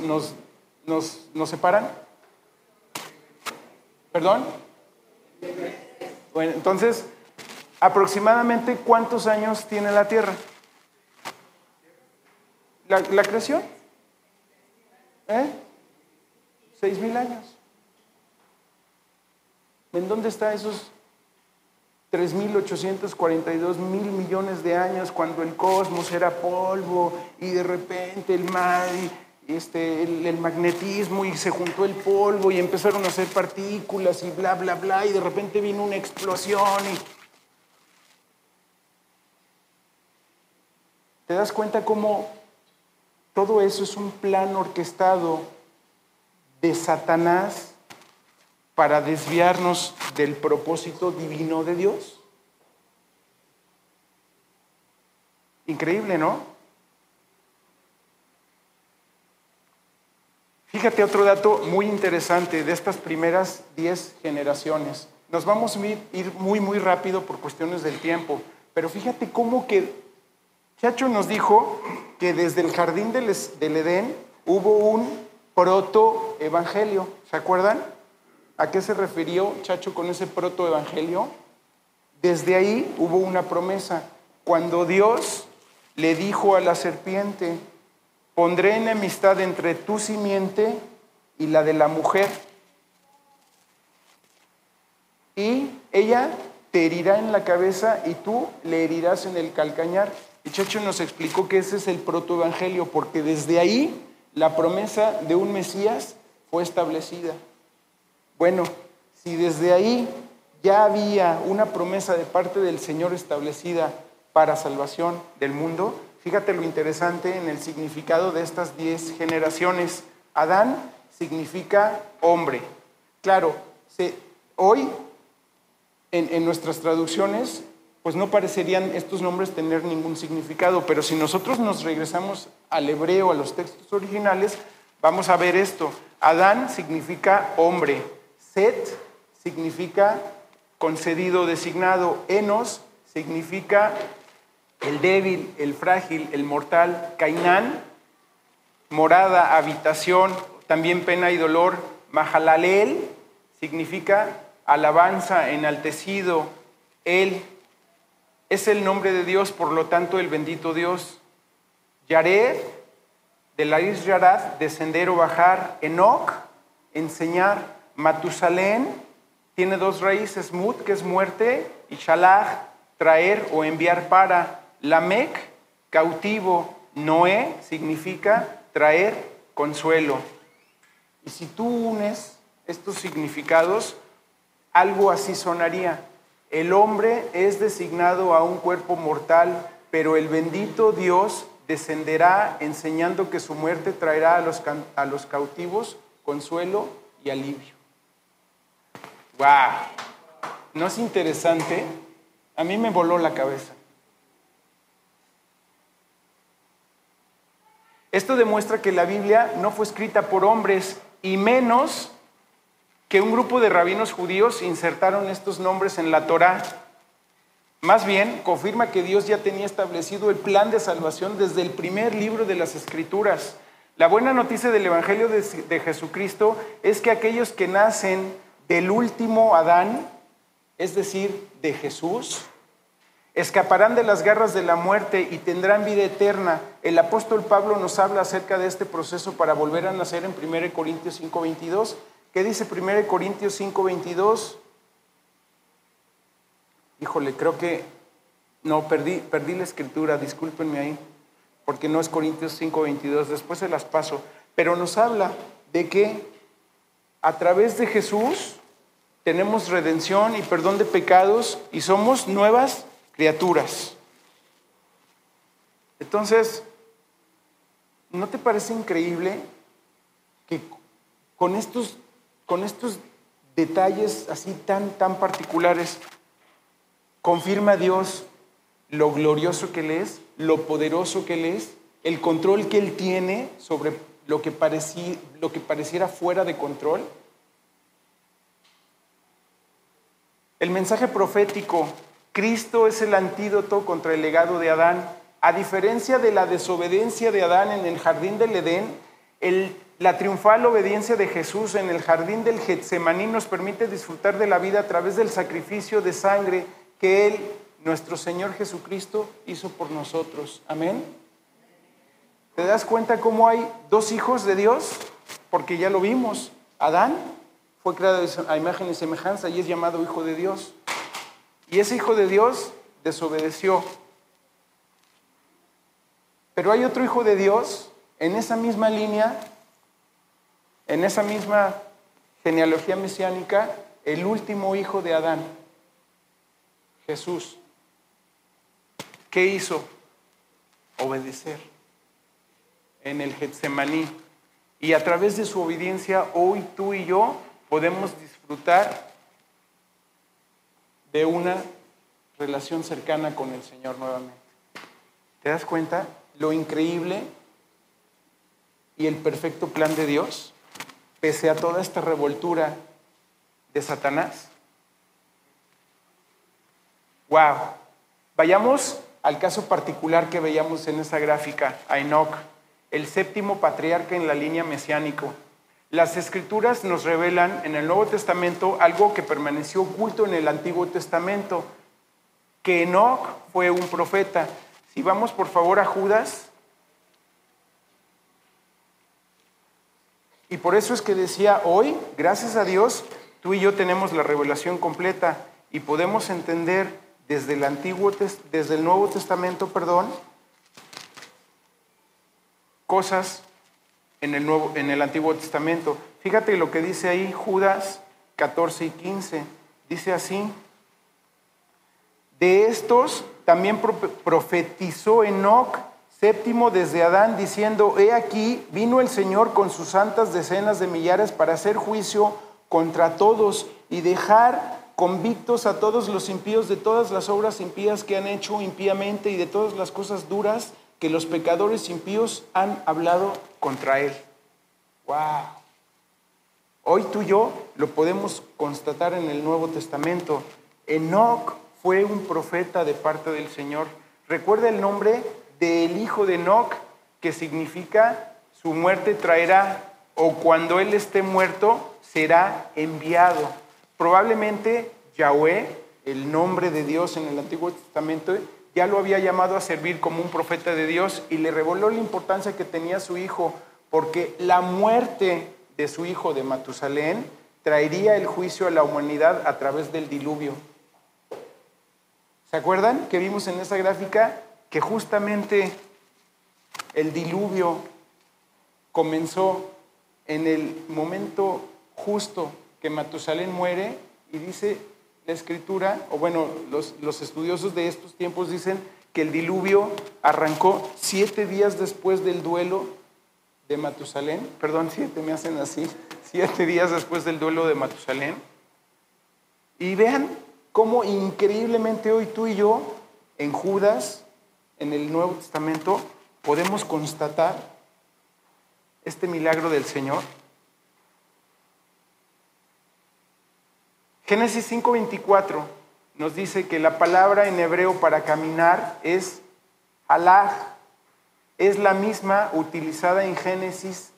nos, nos separan? ¿Perdón? Bueno, entonces, aproximadamente cuántos años tiene la Tierra? ¿La, creación? ¿Eh? Seis mil años. ¿En dónde está esos 3.842 mil millones de años cuando el cosmos era polvo y de repente el mar y este, el, magnetismo y se juntó el polvo y empezaron a hacer partículas y bla, bla, bla y de repente vino una explosión y... ¿Te das cuenta cómo todo eso es un plan orquestado de Satanás para desviarnos del propósito divino de Dios. Increíble, ¿no? Fíjate otro dato muy interesante de estas primeras 10 generaciones. Nos vamos a ir muy, muy rápido por cuestiones del tiempo, pero fíjate cómo que Chacho nos dijo que desde el jardín del, Edén hubo un protoevangelio. ¿Se acuerdan? ¿A qué se refirió Chacho con ese protoevangelio? Desde ahí hubo una promesa. Cuando Dios le dijo a la serpiente, pondré enemistad entre tu simiente y la de la mujer, y ella te herirá en la cabeza y tú le herirás en el calcañar. Y Chacho nos explicó que ese es el protoevangelio, porque desde ahí la promesa de un Mesías fue establecida. Bueno, si desde ahí ya había una promesa de parte del Señor establecida para salvación del mundo, fíjate lo interesante en el significado de estas diez generaciones. Adán significa hombre, Claro, hoy en, nuestras traducciones, pues no parecerían estos nombres tener ningún significado, pero si nosotros nos regresamos al hebreo, a los textos originales, vamos a ver esto. Adán significa hombre, Set significa concedido, designado, Enos significa el débil, el frágil, el mortal, Cainán, morada, habitación, también pena y dolor, Mahalalel significa alabanza, enaltecido, Él es el nombre de Dios, por lo tanto el bendito Dios. Yared, de la Yarad, descender o bajar, Enoch, enseñar, Matusalén, tiene dos raíces, Mut, que es muerte, y Shalach, traer o enviar para, Lamec, cautivo, Noé, significa traer consuelo. Y si tú unes estos significados, algo así sonaría. El hombre es designado a un cuerpo mortal, pero el bendito Dios descenderá enseñando que su muerte traerá a los, a los cautivos consuelo y alivio. ¡Wow! ¿No es interesante? A mí me voló la cabeza. Esto demuestra que la Biblia no fue escrita por hombres y menos que un grupo de rabinos judíos insertaron estos nombres en la Torá. Más bien, confirma que Dios ya tenía establecido el plan de salvación desde el primer libro de las Escrituras. La buena noticia del Evangelio de, de Jesucristo es que aquellos que nacen del último Adán, es decir, de Jesús, escaparán de las garras de la muerte y tendrán vida eterna. El apóstol Pablo nos habla acerca de este proceso para volver a nacer en 1 Corintios 5:22. ¿Qué dice 1 Corintios 5:22? Híjole, creo que no, perdí, perdí la escritura, discúlpenme ahí, porque no es Corintios 5:22, después se las paso, pero nos habla de que a través de Jesús tenemos redención y perdón de pecados y somos nuevas criaturas. Entonces, ¿no te parece increíble que con estos, con estos detalles así tan, tan particulares, confirma Dios lo glorioso que Él es, lo poderoso que Él es, el control que Él tiene sobre lo que, lo que pareciera fuera de control? El mensaje profético Cristo es el antídoto contra el legado de Adán. A diferencia de la desobediencia de Adán en el jardín del Edén, la triunfal obediencia de Jesús en el jardín del Getsemaní nos permite disfrutar de la vida a través del sacrificio de sangre que Él, nuestro Señor Jesucristo, hizo por nosotros. Amén. ¿Te das cuenta cómo hay dos hijos de Dios? Porque ya lo vimos. Adán fue creado a imagen y semejanza y es llamado hijo de Dios. Y ese hijo de Dios desobedeció. Pero hay otro hijo de Dios en esa misma línea, en esa misma genealogía mesiánica, el último hijo de Adán, Jesús. ¿Qué hizo? Obedecer en el Getsemaní. Y a través de su obediencia, hoy tú y yo podemos disfrutar de una relación cercana con el Señor nuevamente. ¿Te das cuenta lo increíble y el perfecto plan de Dios, pese a toda esta revoltura de Satanás? ¡Wow! Vayamos al caso particular que veíamos en esa gráfica, a Enoch, el séptimo patriarca en la línea mesiánico. Las escrituras nos revelan en el Nuevo Testamento algo que permaneció oculto en el Antiguo Testamento, que Enoch fue un profeta. Si vamos por favor a Judas, y por eso es que decía hoy, gracias a Dios, tú y yo tenemos la revelación completa y podemos entender desde el Antiguo Nuevo Testamento, perdón, cosas en el, Nuevo, en el Antiguo Testamento. Fíjate lo que dice ahí Judas 14 y 15. Dice así, de estos también profetizó Enoc, séptimo desde Adán, diciendo, he aquí, vino el Señor con sus santas decenas de millares para hacer juicio contra todos y dejar convictos a todos los impíos de todas las obras impías que han hecho impíamente y de todas las cosas duras que los pecadores impíos han hablado contra él. ¡Wow! Hoy tú y yo lo podemos constatar en el Nuevo Testamento. Enoch fue un profeta de parte del Señor. Recuerda el nombre del hijo de Enoch, que significa su muerte traerá, o cuando él esté muerto, será enviado. Probablemente Yahweh, el nombre de Dios en el Antiguo Testamento, ya lo había llamado a servir como un profeta de Dios y le reveló la importancia que tenía su hijo, porque la muerte de su hijo de Matusalén traería el juicio a la humanidad a través del diluvio. ¿Se acuerdan que vimos en esa gráfica que justamente el diluvio comenzó en el momento justo que Matusalén muere y dice la escritura, o bueno, los, los, estudiosos de estos tiempos dicen que el diluvio arrancó siete días después del duelo de Matusalén, perdón, siete me hacen así, siete días después del duelo de Matusalén. Y vean cómo increíblemente hoy tú y yo, en Judas, en el Nuevo Testamento, podemos constatar este milagro del Señor. Génesis 5:24 nos dice que la palabra en hebreo para caminar es halaj, es la misma utilizada en Génesis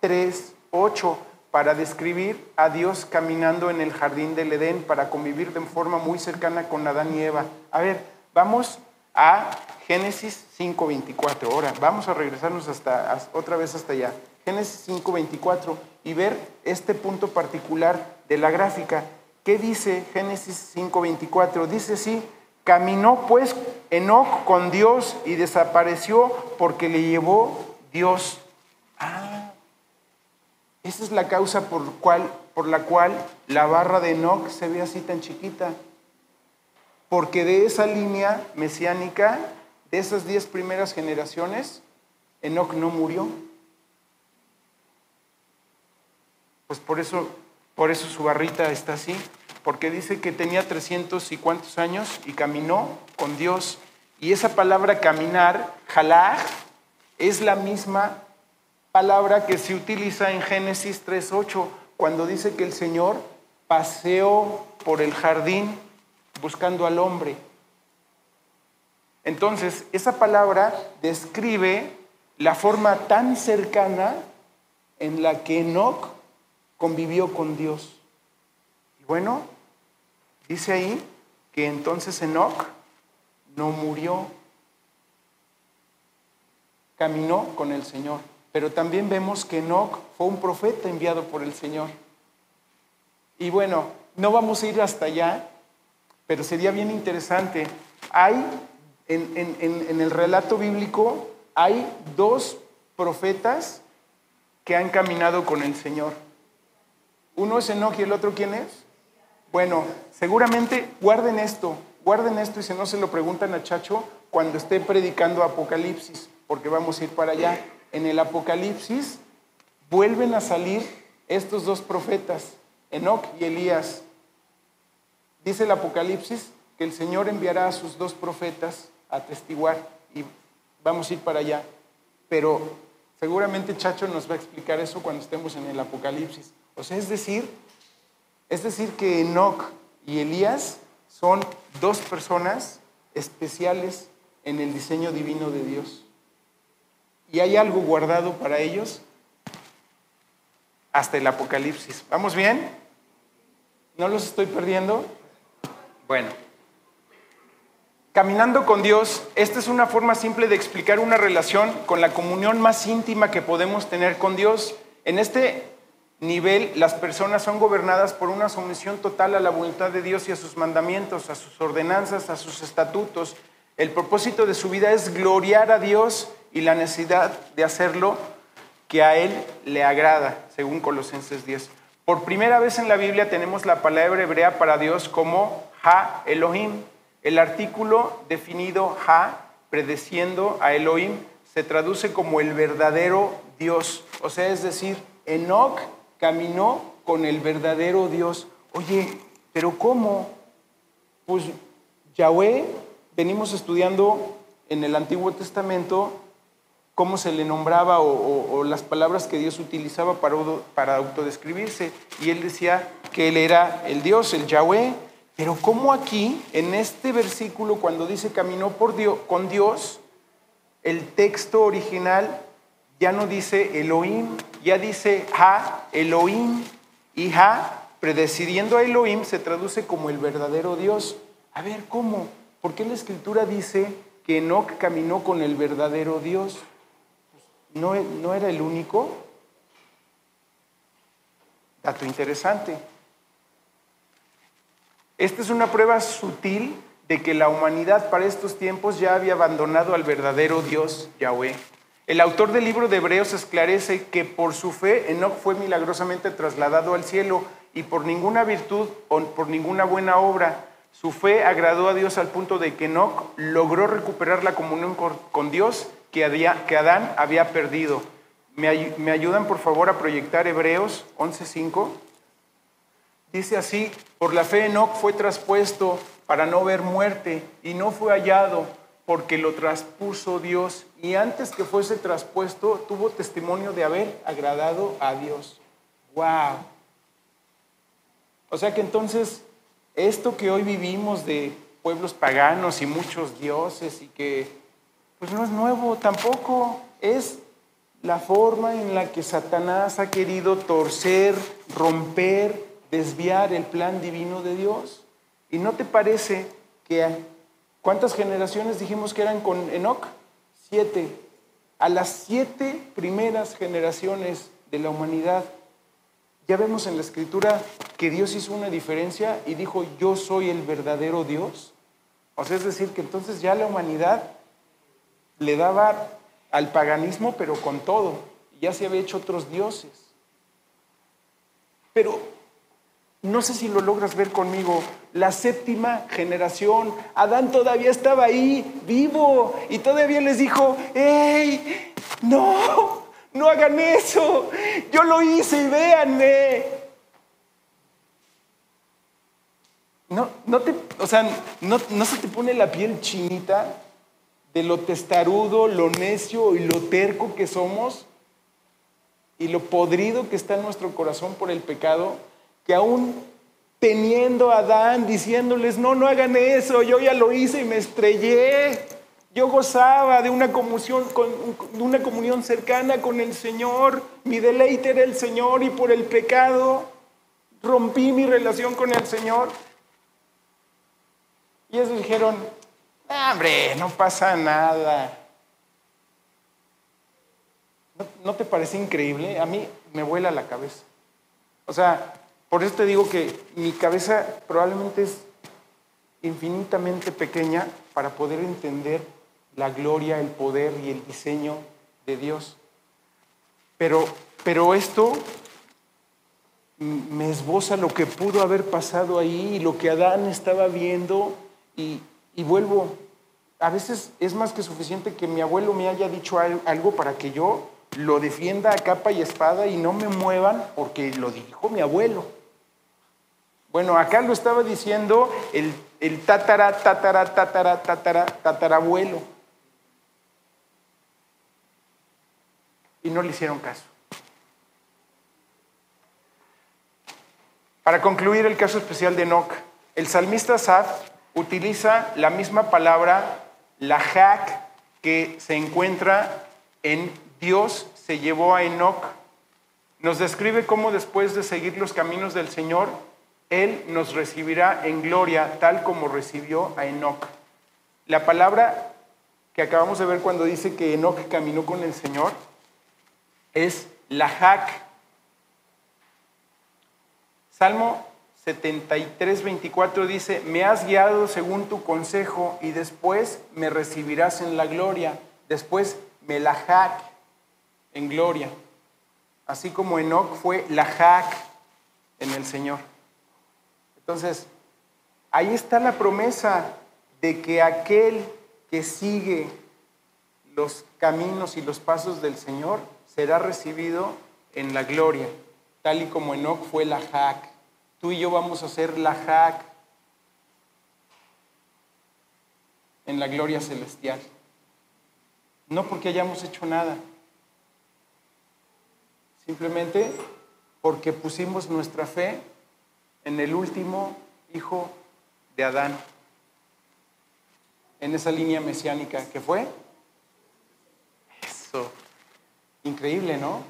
3:8 para describir a Dios caminando en el jardín del Edén para convivir de forma muy cercana con Adán y Eva. A ver, vamos a Génesis 5:24. Ahora, vamos a regresarnos hasta otra vez hasta allá. Génesis 5:24 y ver este punto particular de la gráfica. ¿Qué dice Génesis 5:24? Dice sí, caminó pues Enoch con Dios y desapareció porque le llevó Dios. Ah, esa es la causa por, cual, por la cual la barra de Enoch se ve así tan chiquita. Porque de esa línea mesiánica, de esas diez primeras generaciones, Enoch no murió. Pues por eso por eso su barrita está así, porque dice que tenía 300 y cuántos años y caminó con Dios. Y esa palabra caminar, jalaj, es la misma palabra que se utiliza en Génesis 3.8, cuando dice que el Señor paseó por el jardín buscando al hombre. Entonces, esa palabra describe la forma tan cercana en la que Enoch convivió con Dios. Y bueno, dice ahí que entonces Enoch no murió, caminó con el Señor. Pero también vemos que Enoch fue un profeta enviado por el Señor. Y bueno, no vamos a ir hasta allá, pero sería bien interesante. Hay, en, en el relato bíblico, hay dos profetas que han caminado con el Señor. Uno es Enoch y el otro quién es? Bueno, seguramente guarden esto, guarden esto y si no se lo preguntan a Chacho cuando esté predicando Apocalipsis, porque vamos a ir para allá. En el Apocalipsis vuelven a salir estos dos profetas, Enoch y Elías. Dice el Apocalipsis que el Señor enviará a sus dos profetas a testiguar y vamos a ir para allá. Pero seguramente Chacho nos va a explicar eso cuando estemos en el Apocalipsis. O sea, es decir, es decir que Enoch y Elías son dos personas especiales en el diseño divino de Dios. Y hay algo guardado para ellos hasta el Apocalipsis. ¿Vamos bien? ¿No los estoy perdiendo? Bueno. Caminando con Dios, esta es una forma simple de explicar una relación con la comunión más íntima que podemos tener con Dios. En este nivel las personas son gobernadas por una sumisión total a la voluntad de Dios y a sus mandamientos, a sus ordenanzas, a sus estatutos. El propósito de su vida es gloriar a Dios y la necesidad de hacerlo que a Él le agrada, según Colosenses 10. Por primera vez en la Biblia tenemos la palabra hebrea para Dios como Ha Elohim. El artículo definido Ha, predeciendo a Elohim, se traduce como el verdadero Dios. O sea, es decir, Enoch caminó con el verdadero Dios. Oye, pero ¿cómo? Pues Yahweh, venimos estudiando en el Antiguo Testamento cómo se le nombraba o, las palabras que Dios utilizaba para, para autodescribirse. Y él decía que él era el Dios, el Yahweh. Pero ¿cómo aquí, en este versículo, cuando dice caminó por Dios, con Dios, el texto original ya no dice Elohim, ya dice Ha, Elohim, y Ha, predecidiendo a Elohim, se traduce como el verdadero Dios. A ver, ¿cómo? ¿Por qué la escritura dice que Enoch caminó con el verdadero Dios? ¿No, no era el único? Dato interesante. Esta es una prueba sutil de que la humanidad para estos tiempos ya había abandonado al verdadero Dios Yahweh. El autor del libro de Hebreos esclarece que por su fe Enoch fue milagrosamente trasladado al cielo y por ninguna virtud o por ninguna buena obra. Su fe agradó a Dios al punto de que Enoch logró recuperar la comunión con Dios que Adán había perdido. ¿Me ayudan por favor a proyectar Hebreos 11.5? Dice así, por la fe Enoch fue traspuesto para no ver muerte y no fue hallado porque lo traspuso Dios y antes que fuese traspuesto tuvo testimonio de haber agradado a Dios. ¡Wow! O sea que entonces esto que hoy vivimos de pueblos paganos y muchos dioses y que pues no es nuevo tampoco, es la forma en la que Satanás ha querido torcer, romper, desviar el plan divino de Dios. ¿Y no te parece que cuántas generaciones dijimos que eran con Enoch? A las siete primeras generaciones de la humanidad, ya vemos en la escritura que Dios hizo una diferencia y dijo, yo soy el verdadero Dios. O sea, es decir, que entonces ya la humanidad le daba al paganismo, pero con todo. Ya se había hecho otros dioses. Pero no sé si lo logras ver conmigo, la séptima generación, Adán todavía estaba ahí, vivo, y todavía les dijo, ¡Ey! No, no hagan eso, yo lo hice y véanme. No, no te, o sea, no, no se te pone la piel chinita de lo testarudo, lo necio y lo terco que somos y lo podrido que está en nuestro corazón por el pecado que aún teniendo a Adán, diciéndoles, no, no hagan eso, yo ya lo hice y me estrellé. Yo gozaba de una comunión, de una comunión cercana con el Señor, mi deleite era el Señor y por el pecado rompí mi relación con el Señor. Y ellos dijeron, hombre, no pasa nada. ¿No, ¿No te parece increíble? A mí me vuela la cabeza. O sea, por eso te digo que mi cabeza probablemente es infinitamente pequeña para poder entender la gloria, el poder y el diseño de Dios. Pero, pero esto me esboza lo que pudo haber pasado ahí y lo que Adán estaba viendo y, y vuelvo. A veces es más que suficiente que mi abuelo me haya dicho algo para que yo lo defienda a capa y espada y no me muevan porque lo dijo mi abuelo. Bueno, acá lo estaba diciendo el, tatara, tatara, tatara, tatara, tatarabuelo. Y no le hicieron caso. Para concluir el caso especial de Enoch, el salmista Saf utiliza la misma palabra, la hak, que se encuentra en Dios se llevó a Enoch, nos describe cómo después de seguir los caminos del Señor, Él nos recibirá en gloria tal como recibió a Enoch. La palabra que acabamos de ver cuando dice que Enoch caminó con el Señor es la hak. Salmo 73, 24 dice, me has guiado según tu consejo y después me recibirás en la gloria. Después me la hak en gloria, así como Enoch fue la Jac en el Señor. Entonces, ahí está la promesa de que aquel que sigue los caminos y los pasos del Señor será recibido en la gloria. tal y como Enoch fue la Hack. Tú y yo vamos a ser la Hack en la gloria celestial. No porque hayamos hecho nada, simplemente porque pusimos nuestra fe en el último hijo de Adán, en esa línea mesiánica que fue. Eso, increíble, ¿no?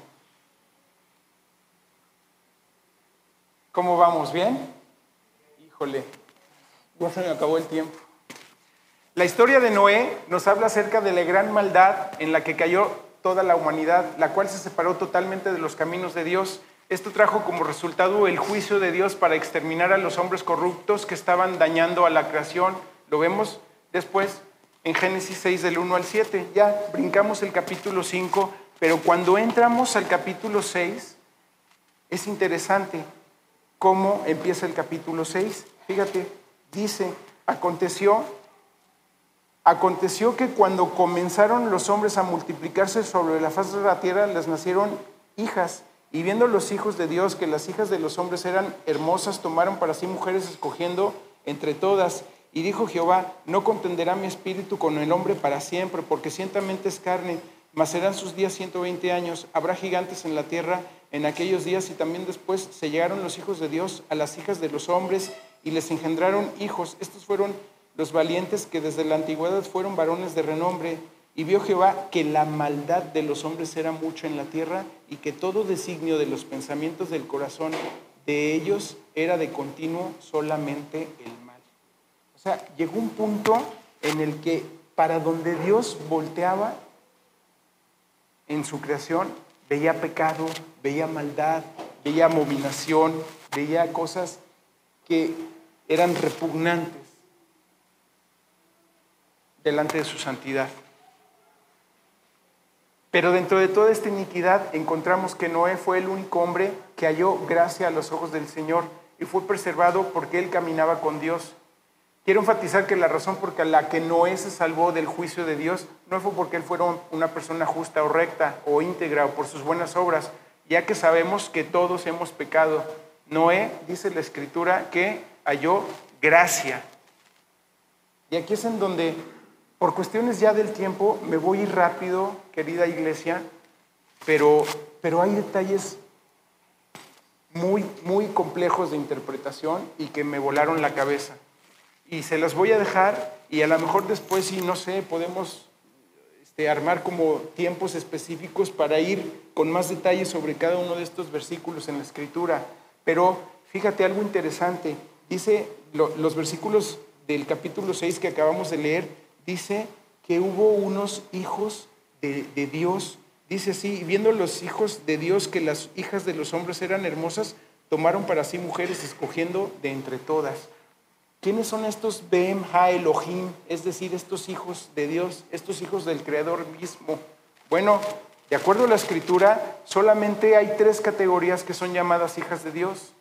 ¿Cómo vamos? ¿Bien? Híjole, ya se me acabó el tiempo. La historia de Noé nos habla acerca de la gran maldad en la que cayó toda la humanidad, la cual se separó totalmente de los caminos de Dios. Esto trajo como resultado el juicio de Dios para exterminar a los hombres corruptos que estaban dañando a la creación. Lo vemos después en Génesis 6 del 1 al 7. Ya brincamos el capítulo 5, pero cuando entramos al capítulo 6, es interesante cómo empieza el capítulo 6. Fíjate, dice, aconteció Aconteció que cuando comenzaron los hombres a multiplicarse sobre la faz de la tierra, les nacieron hijas. Y viendo los hijos de Dios que las hijas de los hombres eran hermosas, tomaron para sí mujeres escogiendo entre todas. Y dijo Jehová, no contenderá mi espíritu con el hombre para siempre, porque ciertamente es carne, mas serán sus días 120 años. Habrá gigantes en la tierra en aquellos días y también después se llegaron los hijos de Dios a las hijas de los hombres y les engendraron hijos. Estos fueron los valientes que desde la antigüedad fueron varones de renombre, y vio Jehová que la maldad de los hombres era mucho en la tierra y que todo designio de los pensamientos del corazón de ellos era de continuo solamente el mal. O sea, llegó un punto en el que para donde Dios volteaba en su creación, veía pecado, veía maldad, veía abominación, veía cosas que eran repugnantes delante de su santidad. Pero dentro de toda esta iniquidad encontramos que Noé fue el único hombre que halló gracia a los ojos del Señor y fue preservado porque él caminaba con Dios. Quiero enfatizar que la razón por la que Noé se salvó del juicio de Dios no fue porque él fuera una persona justa o recta o íntegra o por sus buenas obras, ya que sabemos que todos hemos pecado. Noé, dice la escritura, que halló gracia. Y aquí es en donde por cuestiones ya del tiempo, me voy a ir rápido, querida iglesia, pero, pero hay detalles muy, muy complejos de interpretación y que me volaron la cabeza. Y se las voy a dejar y a lo mejor después, si no sé, podemos este, armar como tiempos específicos para ir con más detalles sobre cada uno de estos versículos en la escritura. Pero fíjate algo interesante. Dice los versículos del capítulo 6 que acabamos de leer, dice que hubo unos hijos de, Dios. Dice así, viendo los hijos de Dios que las hijas de los hombres eran hermosas, tomaron para sí mujeres escogiendo de entre todas. ¿Quiénes son estos Behem Ha Elohim? Es decir, estos hijos de Dios, estos hijos del Creador mismo. Bueno, de acuerdo a la escritura, solamente hay tres categorías que son llamadas hijas de Dios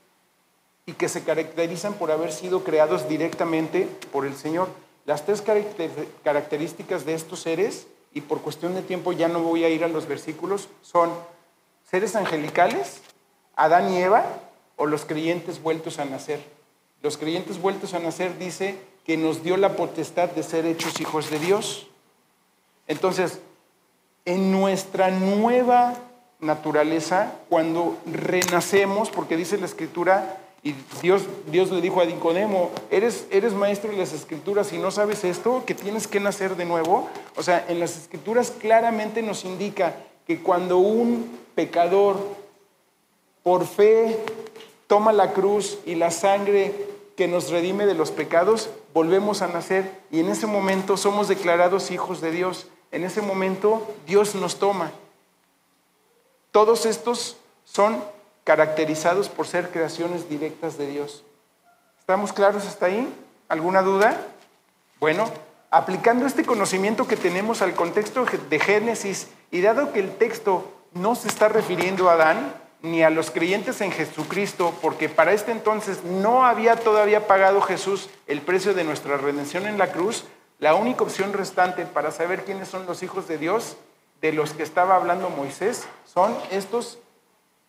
y que se caracterizan por haber sido creados directamente por el Señor. Las tres características de estos seres, y por cuestión de tiempo ya no voy a ir a los versículos, son seres angelicales, Adán y Eva, o los creyentes vueltos a nacer. Los creyentes vueltos a nacer dice que nos dio la potestad de ser hechos hijos de Dios. Entonces, en nuestra nueva naturaleza, cuando renacemos, porque dice la escritura, y Dios, Dios le dijo a Nicodemo, ¿eres, eres maestro de las escrituras y no sabes esto, que tienes que nacer de nuevo. O sea, en las escrituras claramente nos indica que cuando un pecador por fe toma la cruz y la sangre que nos redime de los pecados, volvemos a nacer y en ese momento somos declarados hijos de Dios. En ese momento Dios nos toma. Todos estos son caracterizados por ser creaciones directas de Dios. ¿Estamos claros hasta ahí? ¿Alguna duda? Bueno, aplicando este conocimiento que tenemos al contexto de Génesis y dado que el texto no se está refiriendo a Adán ni a los creyentes en Jesucristo, porque para este entonces no había todavía pagado Jesús el precio de nuestra redención en la cruz, la única opción restante para saber quiénes son los hijos de Dios, de los que estaba hablando Moisés, son estos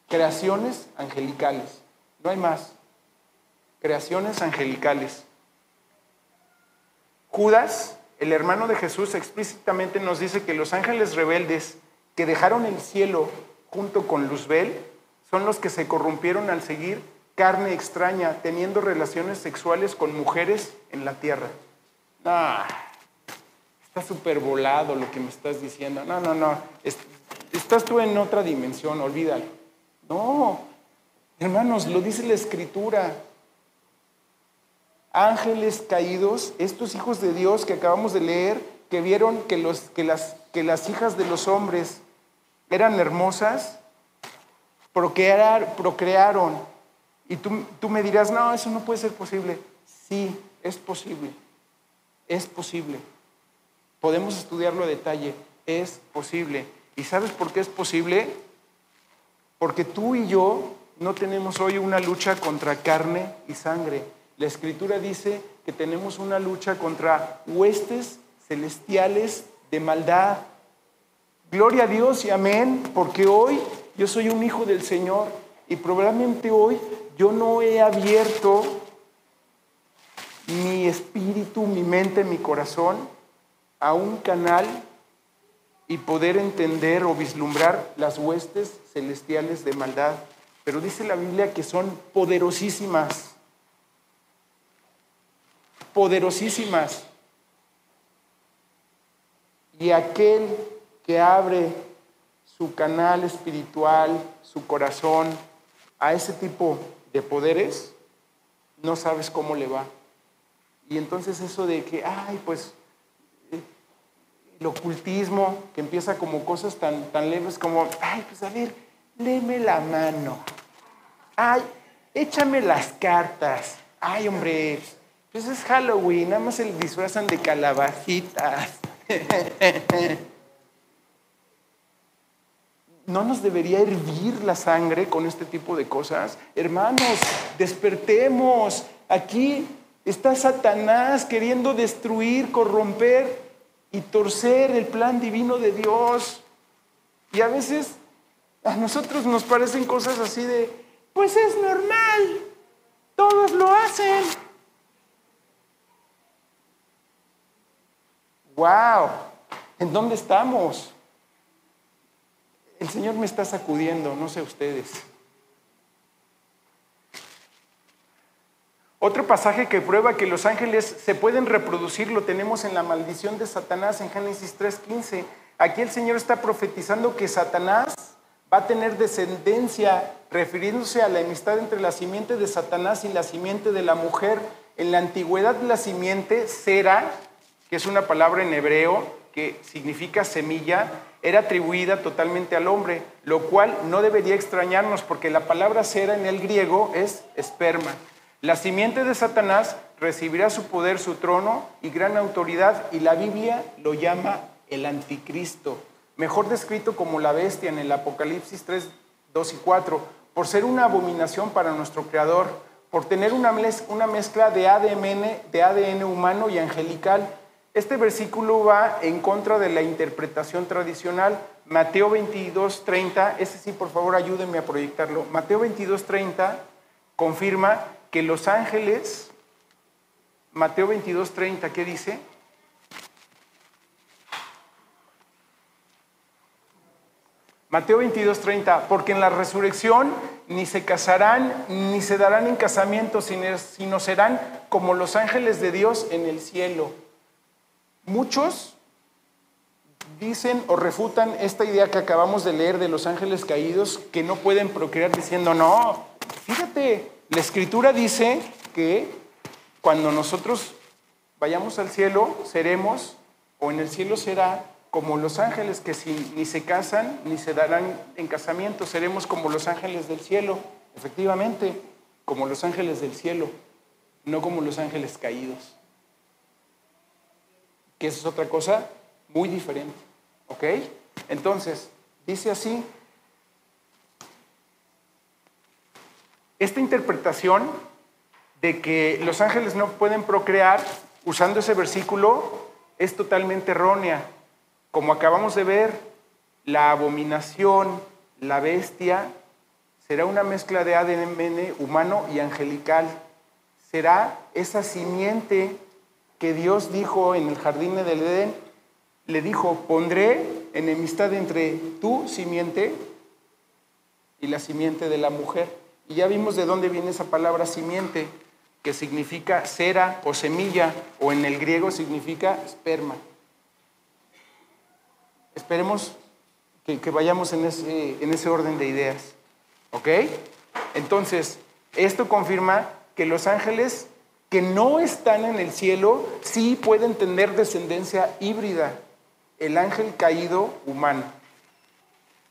creaciones angelicales. No hay más. Creaciones angelicales. Judas, el hermano de Jesús, explícitamente nos dice que los ángeles rebeldes que dejaron el cielo junto con Luzbel son los que se corrompieron al seguir carne extraña, teniendo relaciones sexuales con mujeres en la tierra. Ah, está súper volado lo que me estás diciendo. No, no, no. Estás tú en otra dimensión, olvídalo. No, hermanos, lo dice la escritura. Ángeles caídos, estos hijos de Dios que acabamos de leer, que vieron que, las hijas de los hombres eran hermosas, procrearon. Y tú, tú me dirás, no, eso no puede ser posible. Sí, es posible. Es posible. Podemos estudiarlo a detalle. Es posible. ¿Y sabes por qué es posible? Porque tú y yo no tenemos hoy una lucha contra carne y sangre. La escritura dice que tenemos una lucha contra huestes celestiales de maldad. Gloria a Dios y amén, porque hoy yo soy un hijo del Señor y probablemente hoy yo no he abierto mi espíritu, mi mente, mi corazón a un canal y poder entender o vislumbrar las huestes celestiales de maldad. Pero dice la Biblia que son poderosísimas, poderosísimas. Y aquel que abre su canal espiritual, su corazón a ese tipo de poderes, no sabes cómo le va. Y entonces eso de que, ay, pues el ocultismo, que empieza como cosas tan, tan leves como, ay, pues a ver, léeme la mano. Ay, échame las cartas. Ay, hombre, pues es Halloween, nada más se disfrazan de calabacitas. ¿No nos debería hervir la sangre con este tipo de cosas? Hermanos, despertemos. Aquí está Satanás queriendo destruir, corromper y torcer el plan divino de Dios. Y a veces a nosotros nos parecen cosas así de, pues es normal, todos lo hacen. ¡Wow! ¿En dónde estamos? El Señor me está sacudiendo, no sé ustedes. Otro pasaje que prueba que los ángeles se pueden reproducir lo tenemos en la maldición de Satanás en Génesis 3.15. Aquí el Señor está profetizando que Satanás va a tener descendencia, refiriéndose a la amistad entre la simiente de Satanás y la simiente de la mujer. En la antigüedad la simiente, cera, que es una palabra en hebreo que significa semilla, era atribuida totalmente al hombre, lo cual no debería extrañarnos porque la palabra cera en el griego es esperma. La simiente de Satanás recibirá su poder, su trono y gran autoridad y la Biblia lo llama el anticristo, mejor descrito como la bestia en el Apocalipsis 3, 2 y 4, por ser una abominación para nuestro Creador, por tener una mezcla de ADN, de ADN humano y angelical este versículo va en contra de la interpretación tradicional. Mateo 22, 30, ese sí, por favor, ayúdenme a proyectarlo. Mateo 22, 30 confirma que los ángeles, Mateo 22, 30, ¿qué dice? Mateo 22, 30, porque en la resurrección ni se casarán ni se darán en casamiento, sino serán como los ángeles de Dios en el cielo. Muchos dicen o refutan esta idea que acabamos de leer de los ángeles caídos que no pueden procrear diciendo, no, fíjate, la escritura dice que cuando nosotros vayamos al cielo seremos, o en el cielo será como los ángeles que si, ni se casan ni se darán en casamiento, seremos como los ángeles del cielo, efectivamente, como los ángeles del cielo, no como los ángeles caídos que eso es otra cosa muy diferente. ¿Ok? Entonces, dice así, esta interpretación de que los ángeles no pueden procrear usando ese versículo es totalmente errónea. Como acabamos de ver, la abominación, la bestia, será una mezcla de ADN humano y angelical. Será esa simiente que Dios dijo en el jardín del Edén, le dijo, pondré enemistad entre tu simiente y la simiente de la mujer. Y ya vimos de dónde viene esa palabra simiente, que significa cera o semilla, o en el griego significa esperma. Esperemos que, vayamos en ese, en ese orden de ideas. ¿Ok? Entonces, esto confirma que los ángeles que no están en el cielo sí pueden tener descendencia híbrida, el ángel caído humano.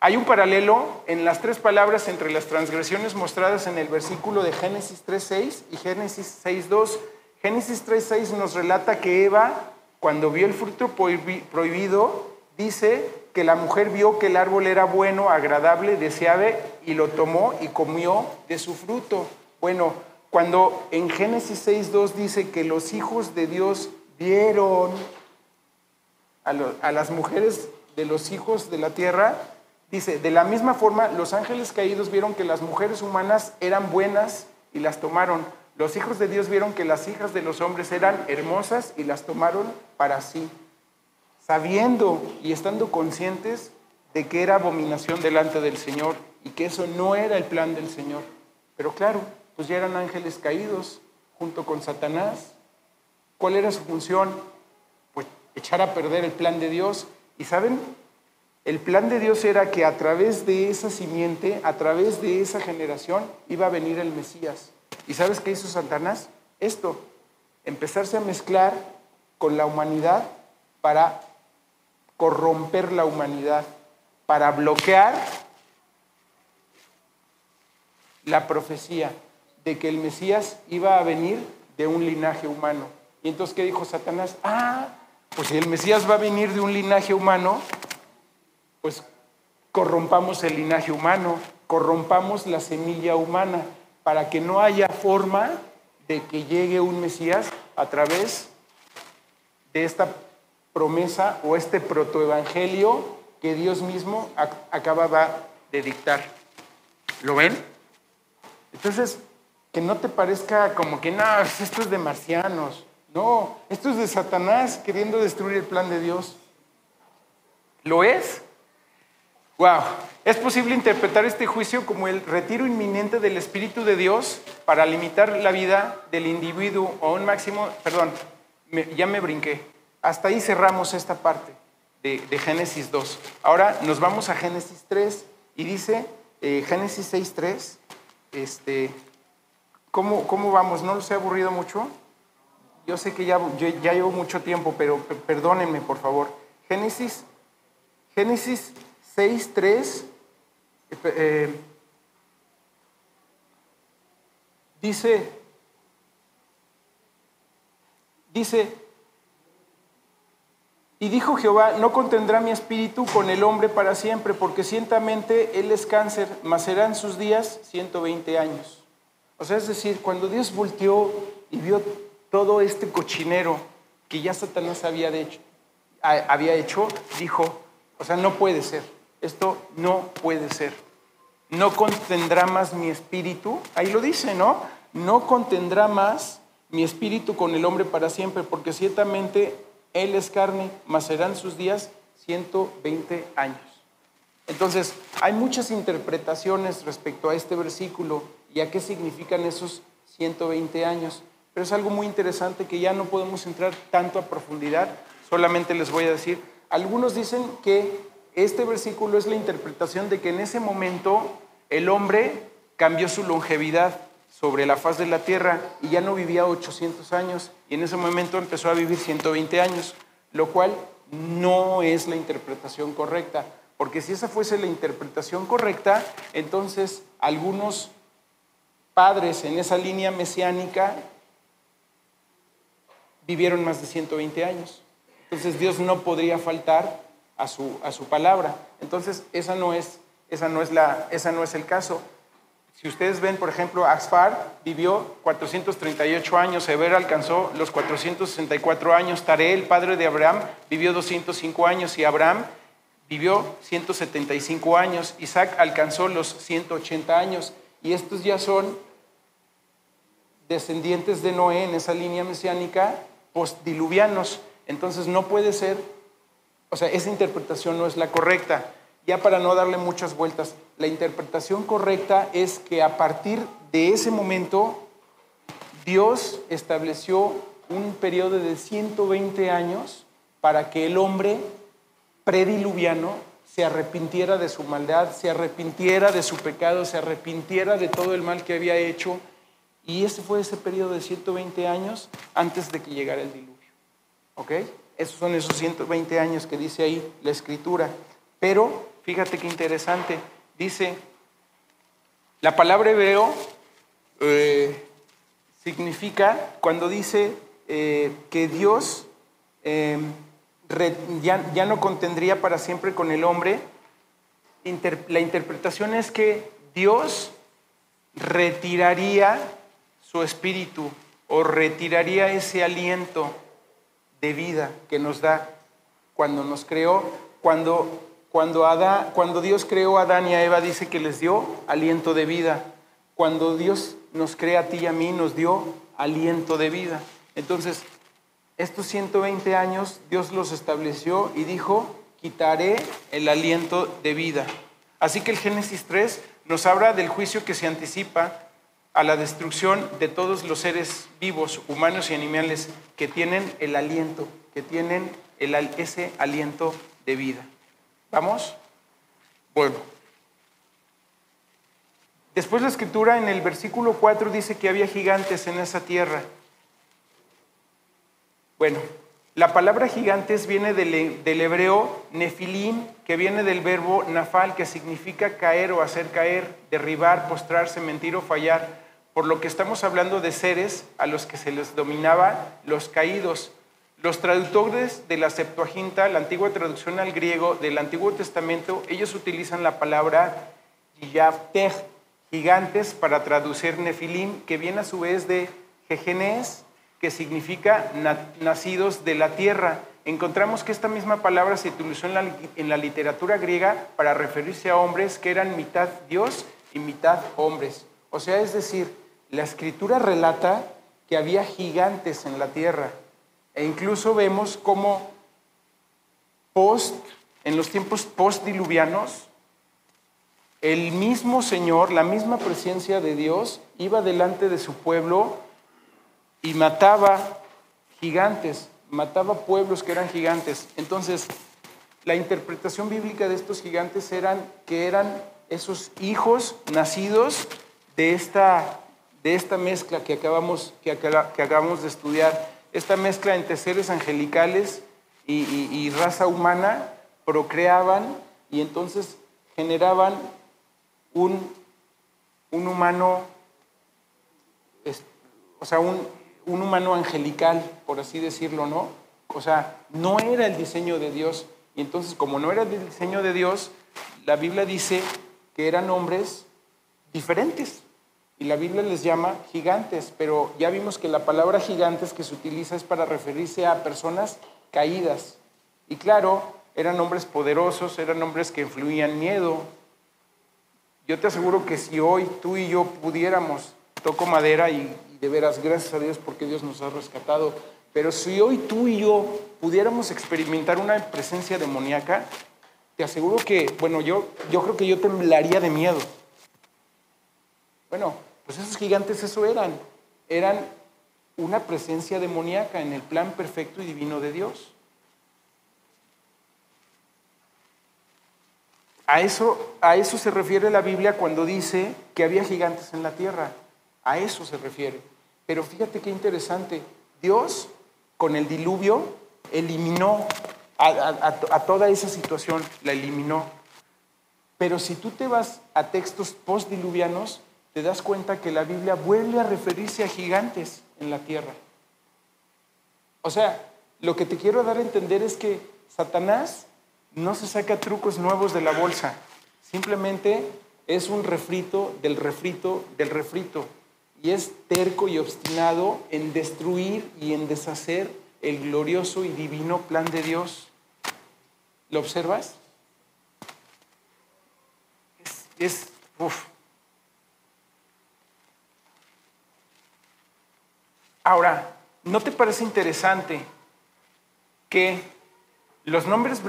Hay un paralelo en las tres palabras entre las transgresiones mostradas en el versículo de Génesis 3.6 y Génesis 6.2. Génesis 3.6 nos relata que Eva, cuando vio el fruto prohibido, dice que la mujer vio que el árbol era bueno, agradable, deseable, y lo tomó y comió de su fruto. Bueno, cuando en Génesis 6.2 dice que los hijos de Dios vieron a, a las mujeres de los hijos de la tierra, Dice, de la misma forma, los ángeles caídos vieron que las mujeres humanas eran buenas y las tomaron. Los hijos de Dios vieron que las hijas de los hombres eran hermosas y las tomaron para sí, sabiendo y estando conscientes de que era abominación delante del Señor y que eso no era el plan del Señor. Pero claro, pues ya eran ángeles caídos junto con Satanás. ¿Cuál era su función? Pues echar a perder el plan de Dios. ¿Y saben? El plan de Dios era que a través de esa simiente, a través de esa generación, iba a venir el Mesías. ¿Y sabes qué hizo Satanás? Esto, empezarse a mezclar con la humanidad para corromper la humanidad, para bloquear la profecía de que el Mesías iba a venir de un linaje humano. Y entonces, ¿qué dijo Satanás? Ah, pues si el Mesías va a venir de un linaje humano, pues corrompamos el linaje humano, corrompamos la semilla humana, para que no haya forma de que llegue un Mesías a través de esta promesa o este protoevangelio que Dios mismo acababa de dictar. ¿Lo ven? Entonces, que no te parezca como que, no, esto es de marcianos. No, esto es de Satanás queriendo destruir el plan de Dios. ¿Lo es? Wow, es posible interpretar este juicio como el retiro inminente del Espíritu de Dios para limitar la vida del individuo a un máximo, perdón, ya me brinqué. Hasta ahí cerramos esta parte de, Génesis 2. Ahora nos vamos a Génesis 3 y dice eh, Génesis 6.3, este, ¿cómo, ¿cómo vamos? ¿No los he aburrido mucho? Yo sé que ya, ya llevo mucho tiempo, pero perdónenme por favor. Génesis, Génesis 6.3 eh, dice, dice, y dijo Jehová, no contendrá mi espíritu con el hombre para siempre, porque ciertamente él es cáncer, mas serán sus días 120 años. O sea, es decir, cuando Dios volteó y vio todo este cochinero que ya Satanás había hecho, había hecho dijo, o sea, no puede ser. Esto no puede ser. No contendrá más mi espíritu. Ahí lo dice, ¿no? No contendrá más mi espíritu con el hombre para siempre, porque ciertamente él es carne, mas serán sus días 120 años. Entonces, hay muchas interpretaciones respecto a este versículo y a qué significan esos 120 años. Pero es algo muy interesante que ya no podemos entrar tanto a profundidad, solamente les voy a decir, algunos dicen que este versículo es la interpretación de que en ese momento el hombre cambió su longevidad sobre la faz de la tierra y ya no vivía 800 años y en ese momento empezó a vivir 120 años, lo cual no es la interpretación correcta, porque si esa fuese la interpretación correcta, entonces algunos padres en esa línea mesiánica vivieron más de 120 años. Entonces Dios no podría faltar a su, a su palabra. Entonces, esa no, es, esa, no es la, esa no es el caso. Si ustedes ven, por ejemplo, Axfar vivió 438 años, Eber alcanzó los 464 años, Taré, el padre de Abraham, vivió 205 años y Abraham vivió 175 años, Isaac alcanzó los 180 años y estos ya son descendientes de Noé en esa línea mesiánica postdiluvianos. Entonces no puede ser, o sea, esa interpretación no es la correcta. Ya para no darle muchas vueltas, la interpretación correcta es que a partir de ese momento Dios estableció un periodo de 120 años para que el hombre prediluviano se arrepintiera de su maldad, se arrepintiera de su pecado, se arrepintiera de todo el mal que había hecho. Y ese fue ese periodo de 120 años antes de que llegara el diluvio. ¿Ok? Esos son esos 120 años que dice ahí la escritura. Pero fíjate qué interesante. Dice, la palabra hebreo eh, significa, cuando dice eh, que Dios eh, ya, no contendría para siempre con el hombre, la interpretación es que Dios retiraría su espíritu o retiraría ese aliento de vida que nos da cuando nos creó, cuando, cuando, cuando Dios creó a Adán y a Eva dice que les dio aliento de vida. Cuando Dios nos crea a ti y a mí nos dio aliento de vida. Entonces, estos 120 años Dios los estableció y dijo, quitaré el aliento de vida. Así que el Génesis 3 nos habla del juicio que se anticipa a la destrucción de todos los seres vivos, humanos y animales, que tienen el aliento, que tienen ese aliento de vida. ¿Vamos? Bueno. Después la escritura en el versículo 4 dice que había gigantes en esa tierra. Bueno, la palabra gigantes viene del, del, hebreo nefilim, que viene del verbo nafal, que significa caer o hacer caer, derribar, postrarse, mentir o fallar por lo que estamos hablando de seres a los que se les dominaba los caídos. Los traductores de la Septuaginta, la antigua traducción al griego del Antiguo Testamento, ellos utilizan la palabra Yafteh, gigantes, para traducir nefilim, que viene a su vez de jejenes, que significa nacidos de la tierra. Encontramos que esta misma palabra se utilizó en la, en la literatura griega para referirse a hombres que eran mitad Dios y mitad hombres. O sea, es decir, la escritura relata que había gigantes en la tierra e incluso vemos cómo post, en los tiempos postdiluvianos, el mismo Señor, la misma presencia de Dios, iba delante de su pueblo y mataba gigantes, mataba pueblos que eran gigantes. Entonces, la interpretación bíblica de estos gigantes eran que eran esos hijos nacidos de esta de esta mezcla que acabamos, que, de estudiar, esta mezcla entre seres angelicales y, raza humana, procreaban y entonces generaban un, un humano, o sea, un, un humano angelical, por así decirlo, ¿no? O sea, no era el diseño de Dios. Y entonces, como no era el diseño de Dios, la Biblia dice que eran hombres diferentes. Y la Biblia les llama gigantes, pero ya vimos que la palabra gigantes que se utiliza es para referirse a personas caídas. Y claro, eran hombres poderosos, eran hombres que influían miedo. Yo te aseguro que si hoy tú y yo pudiéramos, toco madera y, de veras, gracias a Dios porque Dios nos ha rescatado, pero si hoy tú y yo pudiéramos experimentar una presencia demoníaca, te aseguro que, bueno, yo, yo creo que yo temblaría de miedo. Bueno, pues esos gigantes eso eran. Eran una presencia demoníaca en el plan perfecto y divino de Dios. A eso, a eso se refiere la Biblia cuando dice que había gigantes en la tierra. A eso se refiere. Pero fíjate qué interesante. Dios, con el diluvio, eliminó a toda esa situación, la eliminó. Pero si tú te vas a textos postdiluvianos, te das cuenta que la Biblia vuelve a referirse a gigantes en la tierra. O sea, lo que te quiero dar a entender es que Satanás no se saca trucos nuevos de la bolsa, simplemente es un refrito del refrito del refrito y es terco y obstinado en destruir y en deshacer el glorioso y divino plan de Dios. ¿Lo observas? es, uf. Ahora, ¿no te parece interesante que los nombres,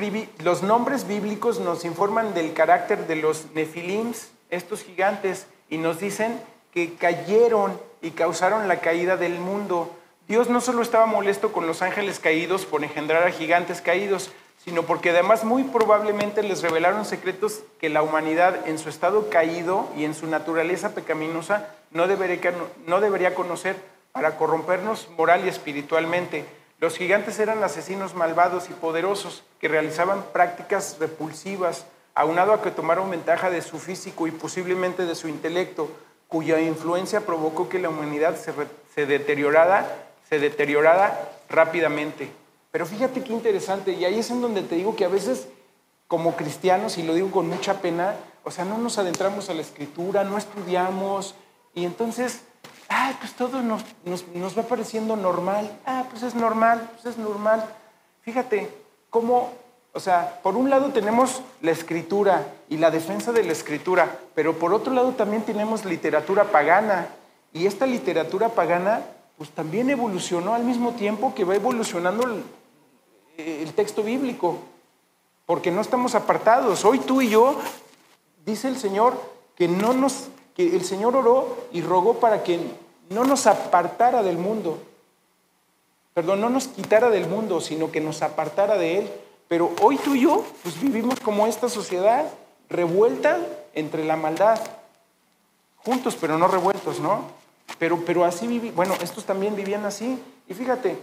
bíblicos nos informan del carácter de los nefilims, estos gigantes, y nos dicen que cayeron y causaron la caída del mundo? Dios no solo estaba molesto con los ángeles caídos por engendrar a gigantes caídos, sino porque además muy probablemente les revelaron secretos que la humanidad en su estado caído y en su naturaleza pecaminosa no debería conocer para corrompernos moral y espiritualmente. Los gigantes eran asesinos malvados y poderosos que realizaban prácticas repulsivas, aunado a que tomaron ventaja de su físico y posiblemente de su intelecto, cuya influencia provocó que la humanidad se, se deteriorara se deteriorara rápidamente. Pero fíjate qué interesante, y ahí es en donde te digo que a veces como cristianos, y lo digo con mucha pena, o sea, no nos adentramos a la escritura, no estudiamos, y entonces, ah, pues todo nos, nos, va pareciendo normal, ah, pues es normal, pues es normal. Fíjate cómo, o sea, por un lado tenemos la escritura y la defensa de la escritura, pero por otro lado también tenemos literatura pagana, y esta literatura pagana pues también evolucionó al mismo tiempo que va evolucionando el, texto bíblico, porque no estamos apartados. Hoy tú y yo, dice el Señor, que no nos, que el Señor oró y rogó para que no nos apartara del mundo. Perdón, no nos quitara del mundo, sino que nos apartara de él. Pero hoy tú y yo, pues vivimos como esta sociedad revuelta entre la maldad, juntos pero no revueltos, ¿no? Pero, pero así viví, bueno, estos también vivían así. Y fíjate,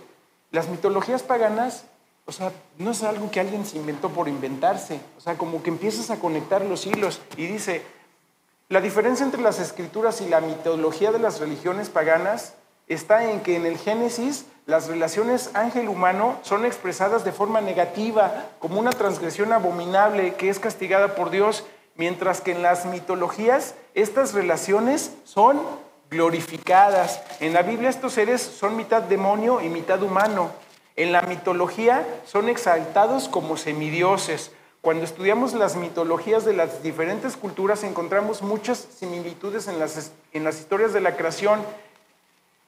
las mitologías paganas, o sea, no es algo que alguien se inventó por inventarse. O sea, como que empiezas a conectar los hilos y dice, la diferencia entre las escrituras y la mitología de las religiones paganas está en que en el Génesis las relaciones ángel-humano son expresadas de forma negativa, como una transgresión abominable que es castigada por Dios, mientras que en las mitologías estas relaciones son glorificadas. En la Biblia estos seres son mitad demonio y mitad humano. En la mitología son exaltados como semidioses. Cuando estudiamos las mitologías de las diferentes culturas encontramos muchas similitudes en las, en las historias de la creación,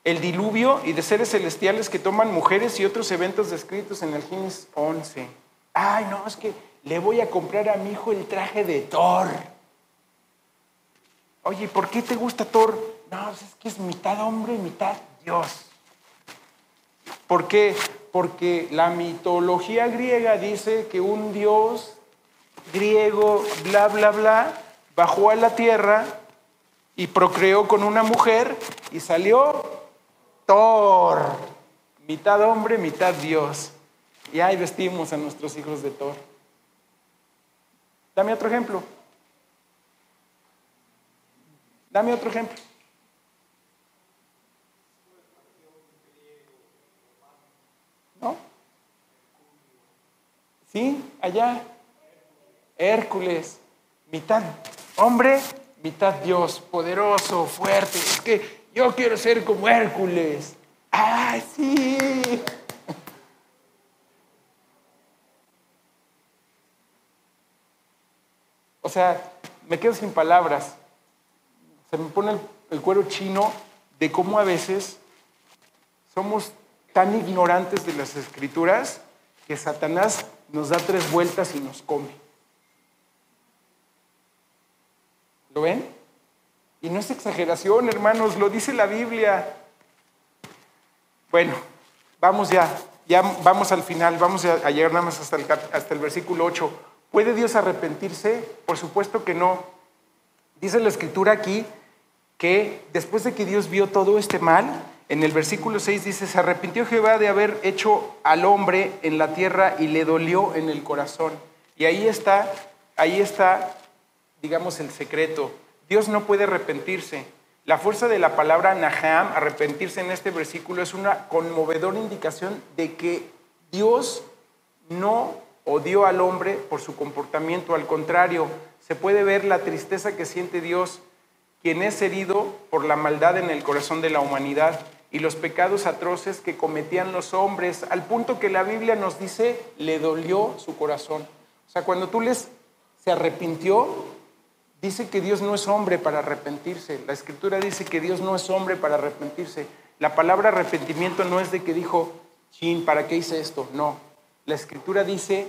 el diluvio y de seres celestiales que toman mujeres y otros eventos descritos en el Génesis 11. Ay, no, es que le voy a comprar a mi hijo el traje de Thor. Oye, ¿por qué te gusta Thor? No, pues es que es mitad hombre y mitad Dios. ¿Por qué? Porque la mitología griega dice que un Dios griego, bla, bla, bla, bajó a la tierra y procreó con una mujer y salió Thor, mitad hombre, mitad Dios. Y ahí vestimos a nuestros hijos de Thor. Dame otro ejemplo. Dame otro ejemplo. ¿Sí? Allá. Hércules, mitad hombre, mitad Dios, poderoso, fuerte. Es que yo quiero ser como Hércules. ¡Ah, sí! O sea, me quedo sin palabras. Se me pone el, el cuero chino de cómo a veces somos tan ignorantes de las escrituras que Satanás nos da tres vueltas y nos come. ¿Lo ven? Y no es exageración, hermanos, lo dice la Biblia. Bueno, vamos ya, ya vamos al final, vamos a llegar nada más hasta el, hasta el versículo 8. ¿Puede Dios arrepentirse? Por supuesto que no. Dice la escritura aquí que después de que Dios vio todo este mal, en el versículo 6 dice, se arrepintió Jehová de haber hecho al hombre en la tierra y le dolió en el corazón. Y ahí está, ahí está, digamos, el secreto. Dios no puede arrepentirse. La fuerza de la palabra Naham, arrepentirse en este versículo, es una conmovedora indicación de que Dios no odió al hombre por su comportamiento. Al contrario, se puede ver la tristeza que siente Dios, quien es herido por la maldad en el corazón de la humanidad y los pecados atroces que cometían los hombres, al punto que la Biblia nos dice, le dolió su corazón. O sea, cuando tú les se arrepintió, dice que Dios no es hombre para arrepentirse. La escritura dice que Dios no es hombre para arrepentirse. La palabra arrepentimiento no es de que dijo, chin, ¿para qué hice esto? No. La escritura dice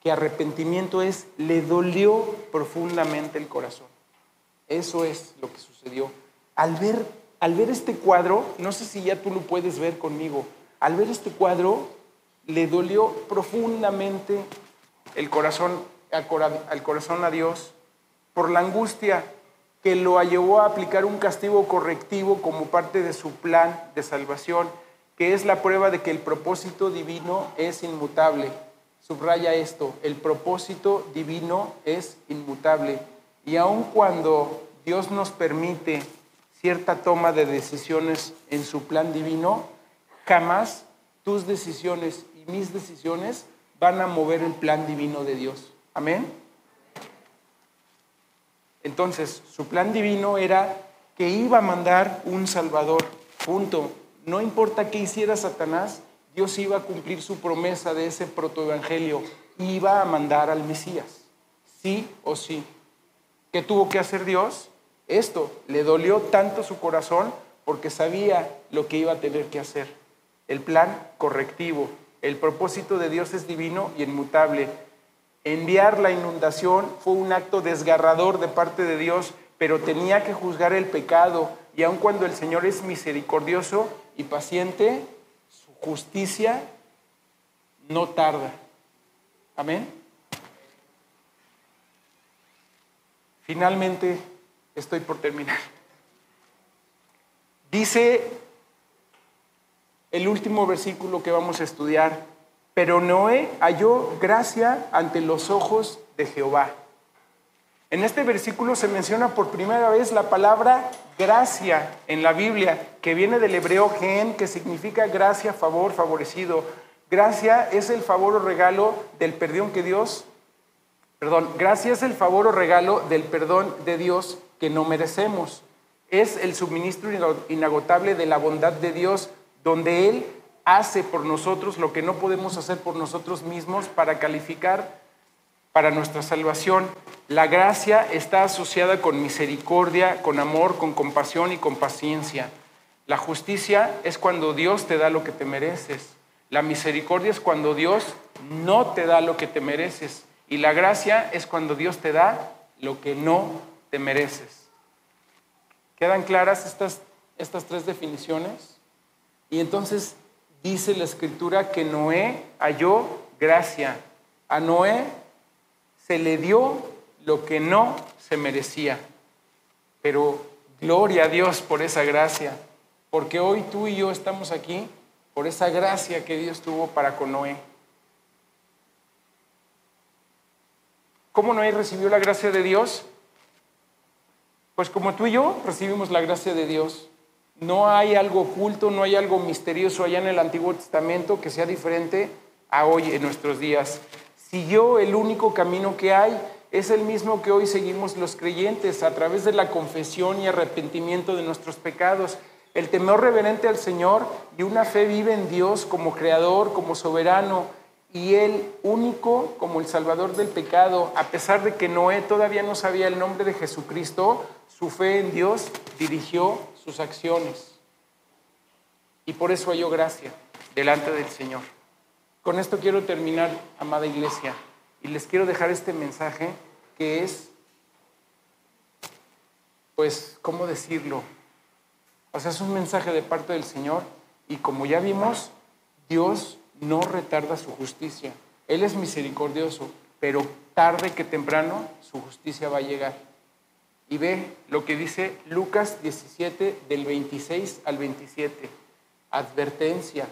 que arrepentimiento es, le dolió profundamente el corazón. Eso es lo que sucedió. Al ver, al ver este cuadro, no sé si ya tú lo puedes ver conmigo, al ver este cuadro, le dolió profundamente el corazón, al corazón a Dios por la angustia que lo llevó a aplicar un castigo correctivo como parte de su plan de salvación, que es la prueba de que el propósito divino es inmutable. Subraya esto, el propósito divino es inmutable. Y aun cuando Dios nos permite cierta toma de decisiones en su plan divino, jamás tus decisiones y mis decisiones van a mover el plan divino de Dios. Amén. Entonces, su plan divino era que iba a mandar un Salvador. Punto. No importa qué hiciera Satanás, Dios iba a cumplir su promesa de ese protoevangelio. Iba a mandar al Mesías. Sí o sí. ¿Qué tuvo que hacer Dios? Esto. Le dolió tanto su corazón porque sabía lo que iba a tener que hacer. El plan correctivo. El propósito de Dios es divino y inmutable. Enviar la inundación fue un acto desgarrador de parte de Dios, pero tenía que juzgar el pecado. Y aun cuando el Señor es misericordioso y paciente, su justicia no tarda. Amén. Finalmente, estoy por terminar. Dice el último versículo que vamos a estudiar, pero Noé halló gracia ante los ojos de Jehová. En este versículo se menciona por primera vez la palabra gracia en la Biblia, que viene del hebreo gen, que significa gracia, favor, favorecido. Gracia es el favor o regalo del perdón que Dios, perdón, gracia es el favor o regalo del perdón de Dios que no merecemos. Es el suministro inagotable de la bondad de Dios, donde Él hace por nosotros lo que no podemos hacer por nosotros mismos para calificar para nuestra salvación. La gracia está asociada con misericordia, con amor, con compasión y con paciencia. La justicia es cuando Dios te da lo que te mereces. La misericordia es cuando Dios no te da lo que te mereces. Y la gracia es cuando Dios te da lo que no te mereces. ¿Quedan claras estas, estas tres definiciones? Y entonces dice la escritura que Noé halló gracia. A Noé se le dio lo que no se merecía. Pero gloria a Dios por esa gracia, porque hoy tú y yo estamos aquí por esa gracia que Dios tuvo para con Noé. ¿Cómo Noé recibió la gracia de Dios? Pues como tú y yo recibimos la gracia de Dios. No hay algo oculto, no hay algo misterioso allá en el Antiguo Testamento que sea diferente a hoy en nuestros días. Siguió el único camino que hay, es el mismo que hoy seguimos los creyentes a través de la confesión y arrepentimiento de nuestros pecados. El temor reverente al Señor y una fe vive en Dios como creador, como soberano y Él único como el salvador del pecado. A pesar de que Noé todavía no sabía el nombre de Jesucristo, su fe en Dios dirigió sus acciones. Y por eso halló gracia delante del Señor. Con esto quiero terminar, amada iglesia, y les quiero dejar este mensaje que es, pues, ¿cómo decirlo? O sea, es un mensaje de parte del Señor y como ya vimos, Dios no retarda su justicia. Él es misericordioso, pero tarde que temprano su justicia va a llegar. Y ve lo que dice Lucas 17 del 26 al 27. Advertencia.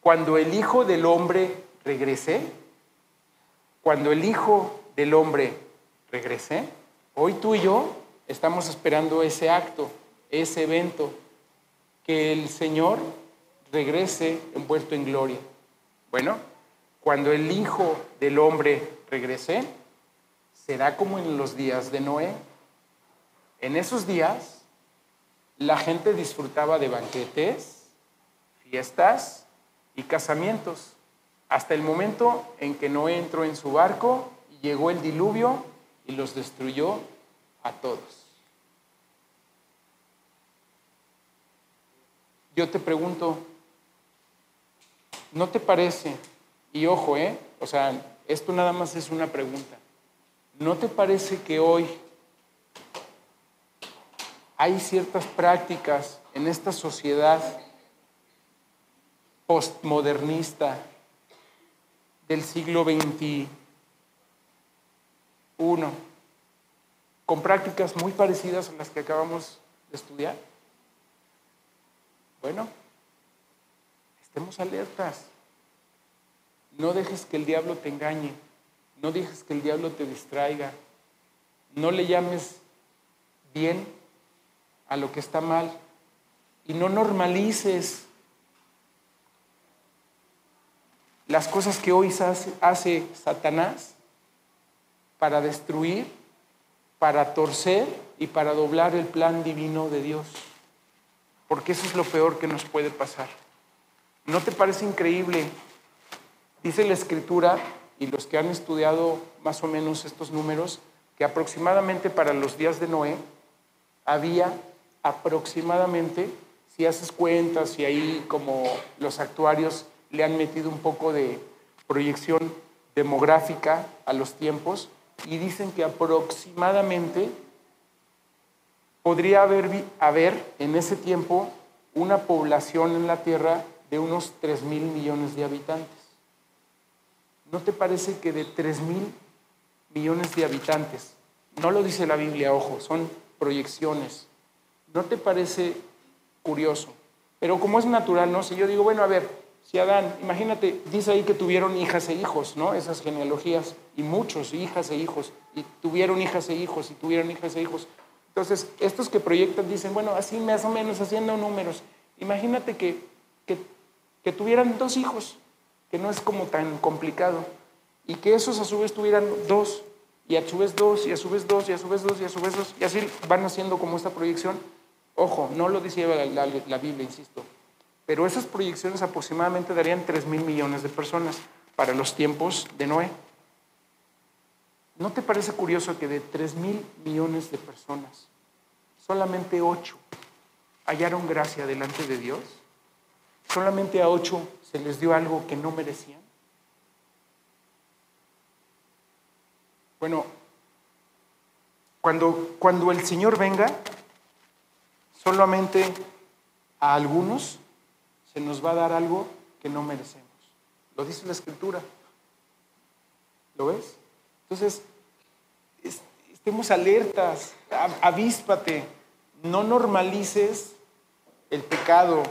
Cuando el Hijo del Hombre regrese, cuando el Hijo del Hombre regrese, hoy tú y yo estamos esperando ese acto, ese evento, que el Señor regrese envuelto en gloria. Bueno, cuando el Hijo del Hombre regrese, será como en los días de Noé. En esos días, la gente disfrutaba de banquetes, fiestas y casamientos, hasta el momento en que Noé entró en su barco y llegó el diluvio y los destruyó a todos. Yo te pregunto, ¿no te parece? Y ojo, ¿eh? O sea, esto nada más es una pregunta. ¿No te parece que hoy hay ciertas prácticas en esta sociedad postmodernista del siglo XXI con prácticas muy parecidas a las que acabamos de estudiar? Bueno, estemos alertas. No dejes que el diablo te engañe. No dejes que el diablo te distraiga. No le llames bien a lo que está mal. Y no normalices las cosas que hoy hace, Satanás para destruir, para torcer y para doblar el plan divino de Dios. Porque eso es lo peor que nos puede pasar. ¿No te parece increíble? Dice la escritura, y los que han estudiado más o menos estos números, que aproximadamente para los días de Noé había aproximadamente, si haces cuentas y ahí como los actuarios le han metido un poco de proyección demográfica a los tiempos, y dicen que aproximadamente podría haber, haber en ese tiempo una población en la Tierra de unos 3 mil millones de habitantes. ¿No te parece que de 3 mil millones de habitantes, no lo dice la Biblia, ojo, son proyecciones, ¿no te parece curioso? Pero como es natural, ¿no? Si yo digo, bueno, a ver, si Adán, imagínate, dice ahí que tuvieron hijas e hijos, ¿no? Esas genealogías, y muchos, hijas e hijos, y tuvieron hijas e hijos, y tuvieron hijas e hijos. Entonces, estos que proyectan dicen, bueno, así más o menos, haciendo números. Imagínate que, que, que tuvieran dos hijos, que no es como tan complicado, y que esos a su vez tuvieran dos, y a su vez dos, y a su vez dos, y a su vez dos, y a su vez dos, y así van haciendo como esta proyección. Ojo, no lo decía la, la Biblia, insisto, pero esas proyecciones aproximadamente darían 3 mil millones de personas para los tiempos de Noé. ¿No te parece curioso que de 3 mil millones de personas, solamente 8 hallaron gracia delante de Dios? ¿Solamente a 8 se les dio algo que no merecían? Bueno, cuando, cuando el Señor venga, solamente a algunos se nos va a dar algo que no merecemos. Lo dice la escritura. ¿Lo ves? Entonces, estemos alertas, avíspate, no normalices el pecado,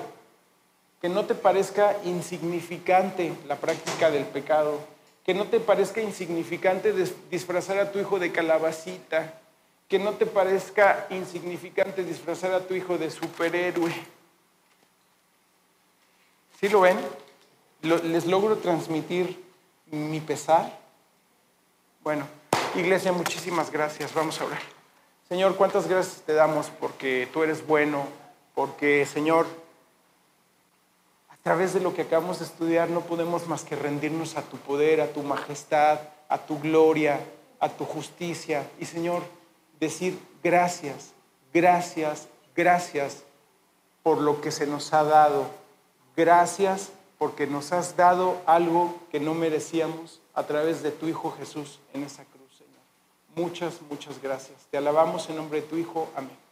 que no te parezca insignificante la práctica del pecado, que no te parezca insignificante disfrazar a tu hijo de calabacita, que no te parezca insignificante disfrazar a tu hijo de superhéroe ¿Sí lo ven? ¿Les logro transmitir mi pesar? Bueno, iglesia, muchísimas gracias. Vamos a orar. Señor, cuántas gracias te damos porque tú eres bueno, porque, Señor, a través de lo que acabamos de estudiar no podemos más que rendirnos a tu poder, a tu majestad, a tu gloria, a tu justicia. Y, Señor, decir gracias, gracias, gracias por lo que se nos ha dado Gracias porque nos has dado algo que no merecíamos a través de tu Hijo Jesús en esa cruz, Señor. Muchas, muchas gracias. Te alabamos en nombre de tu Hijo. Amén.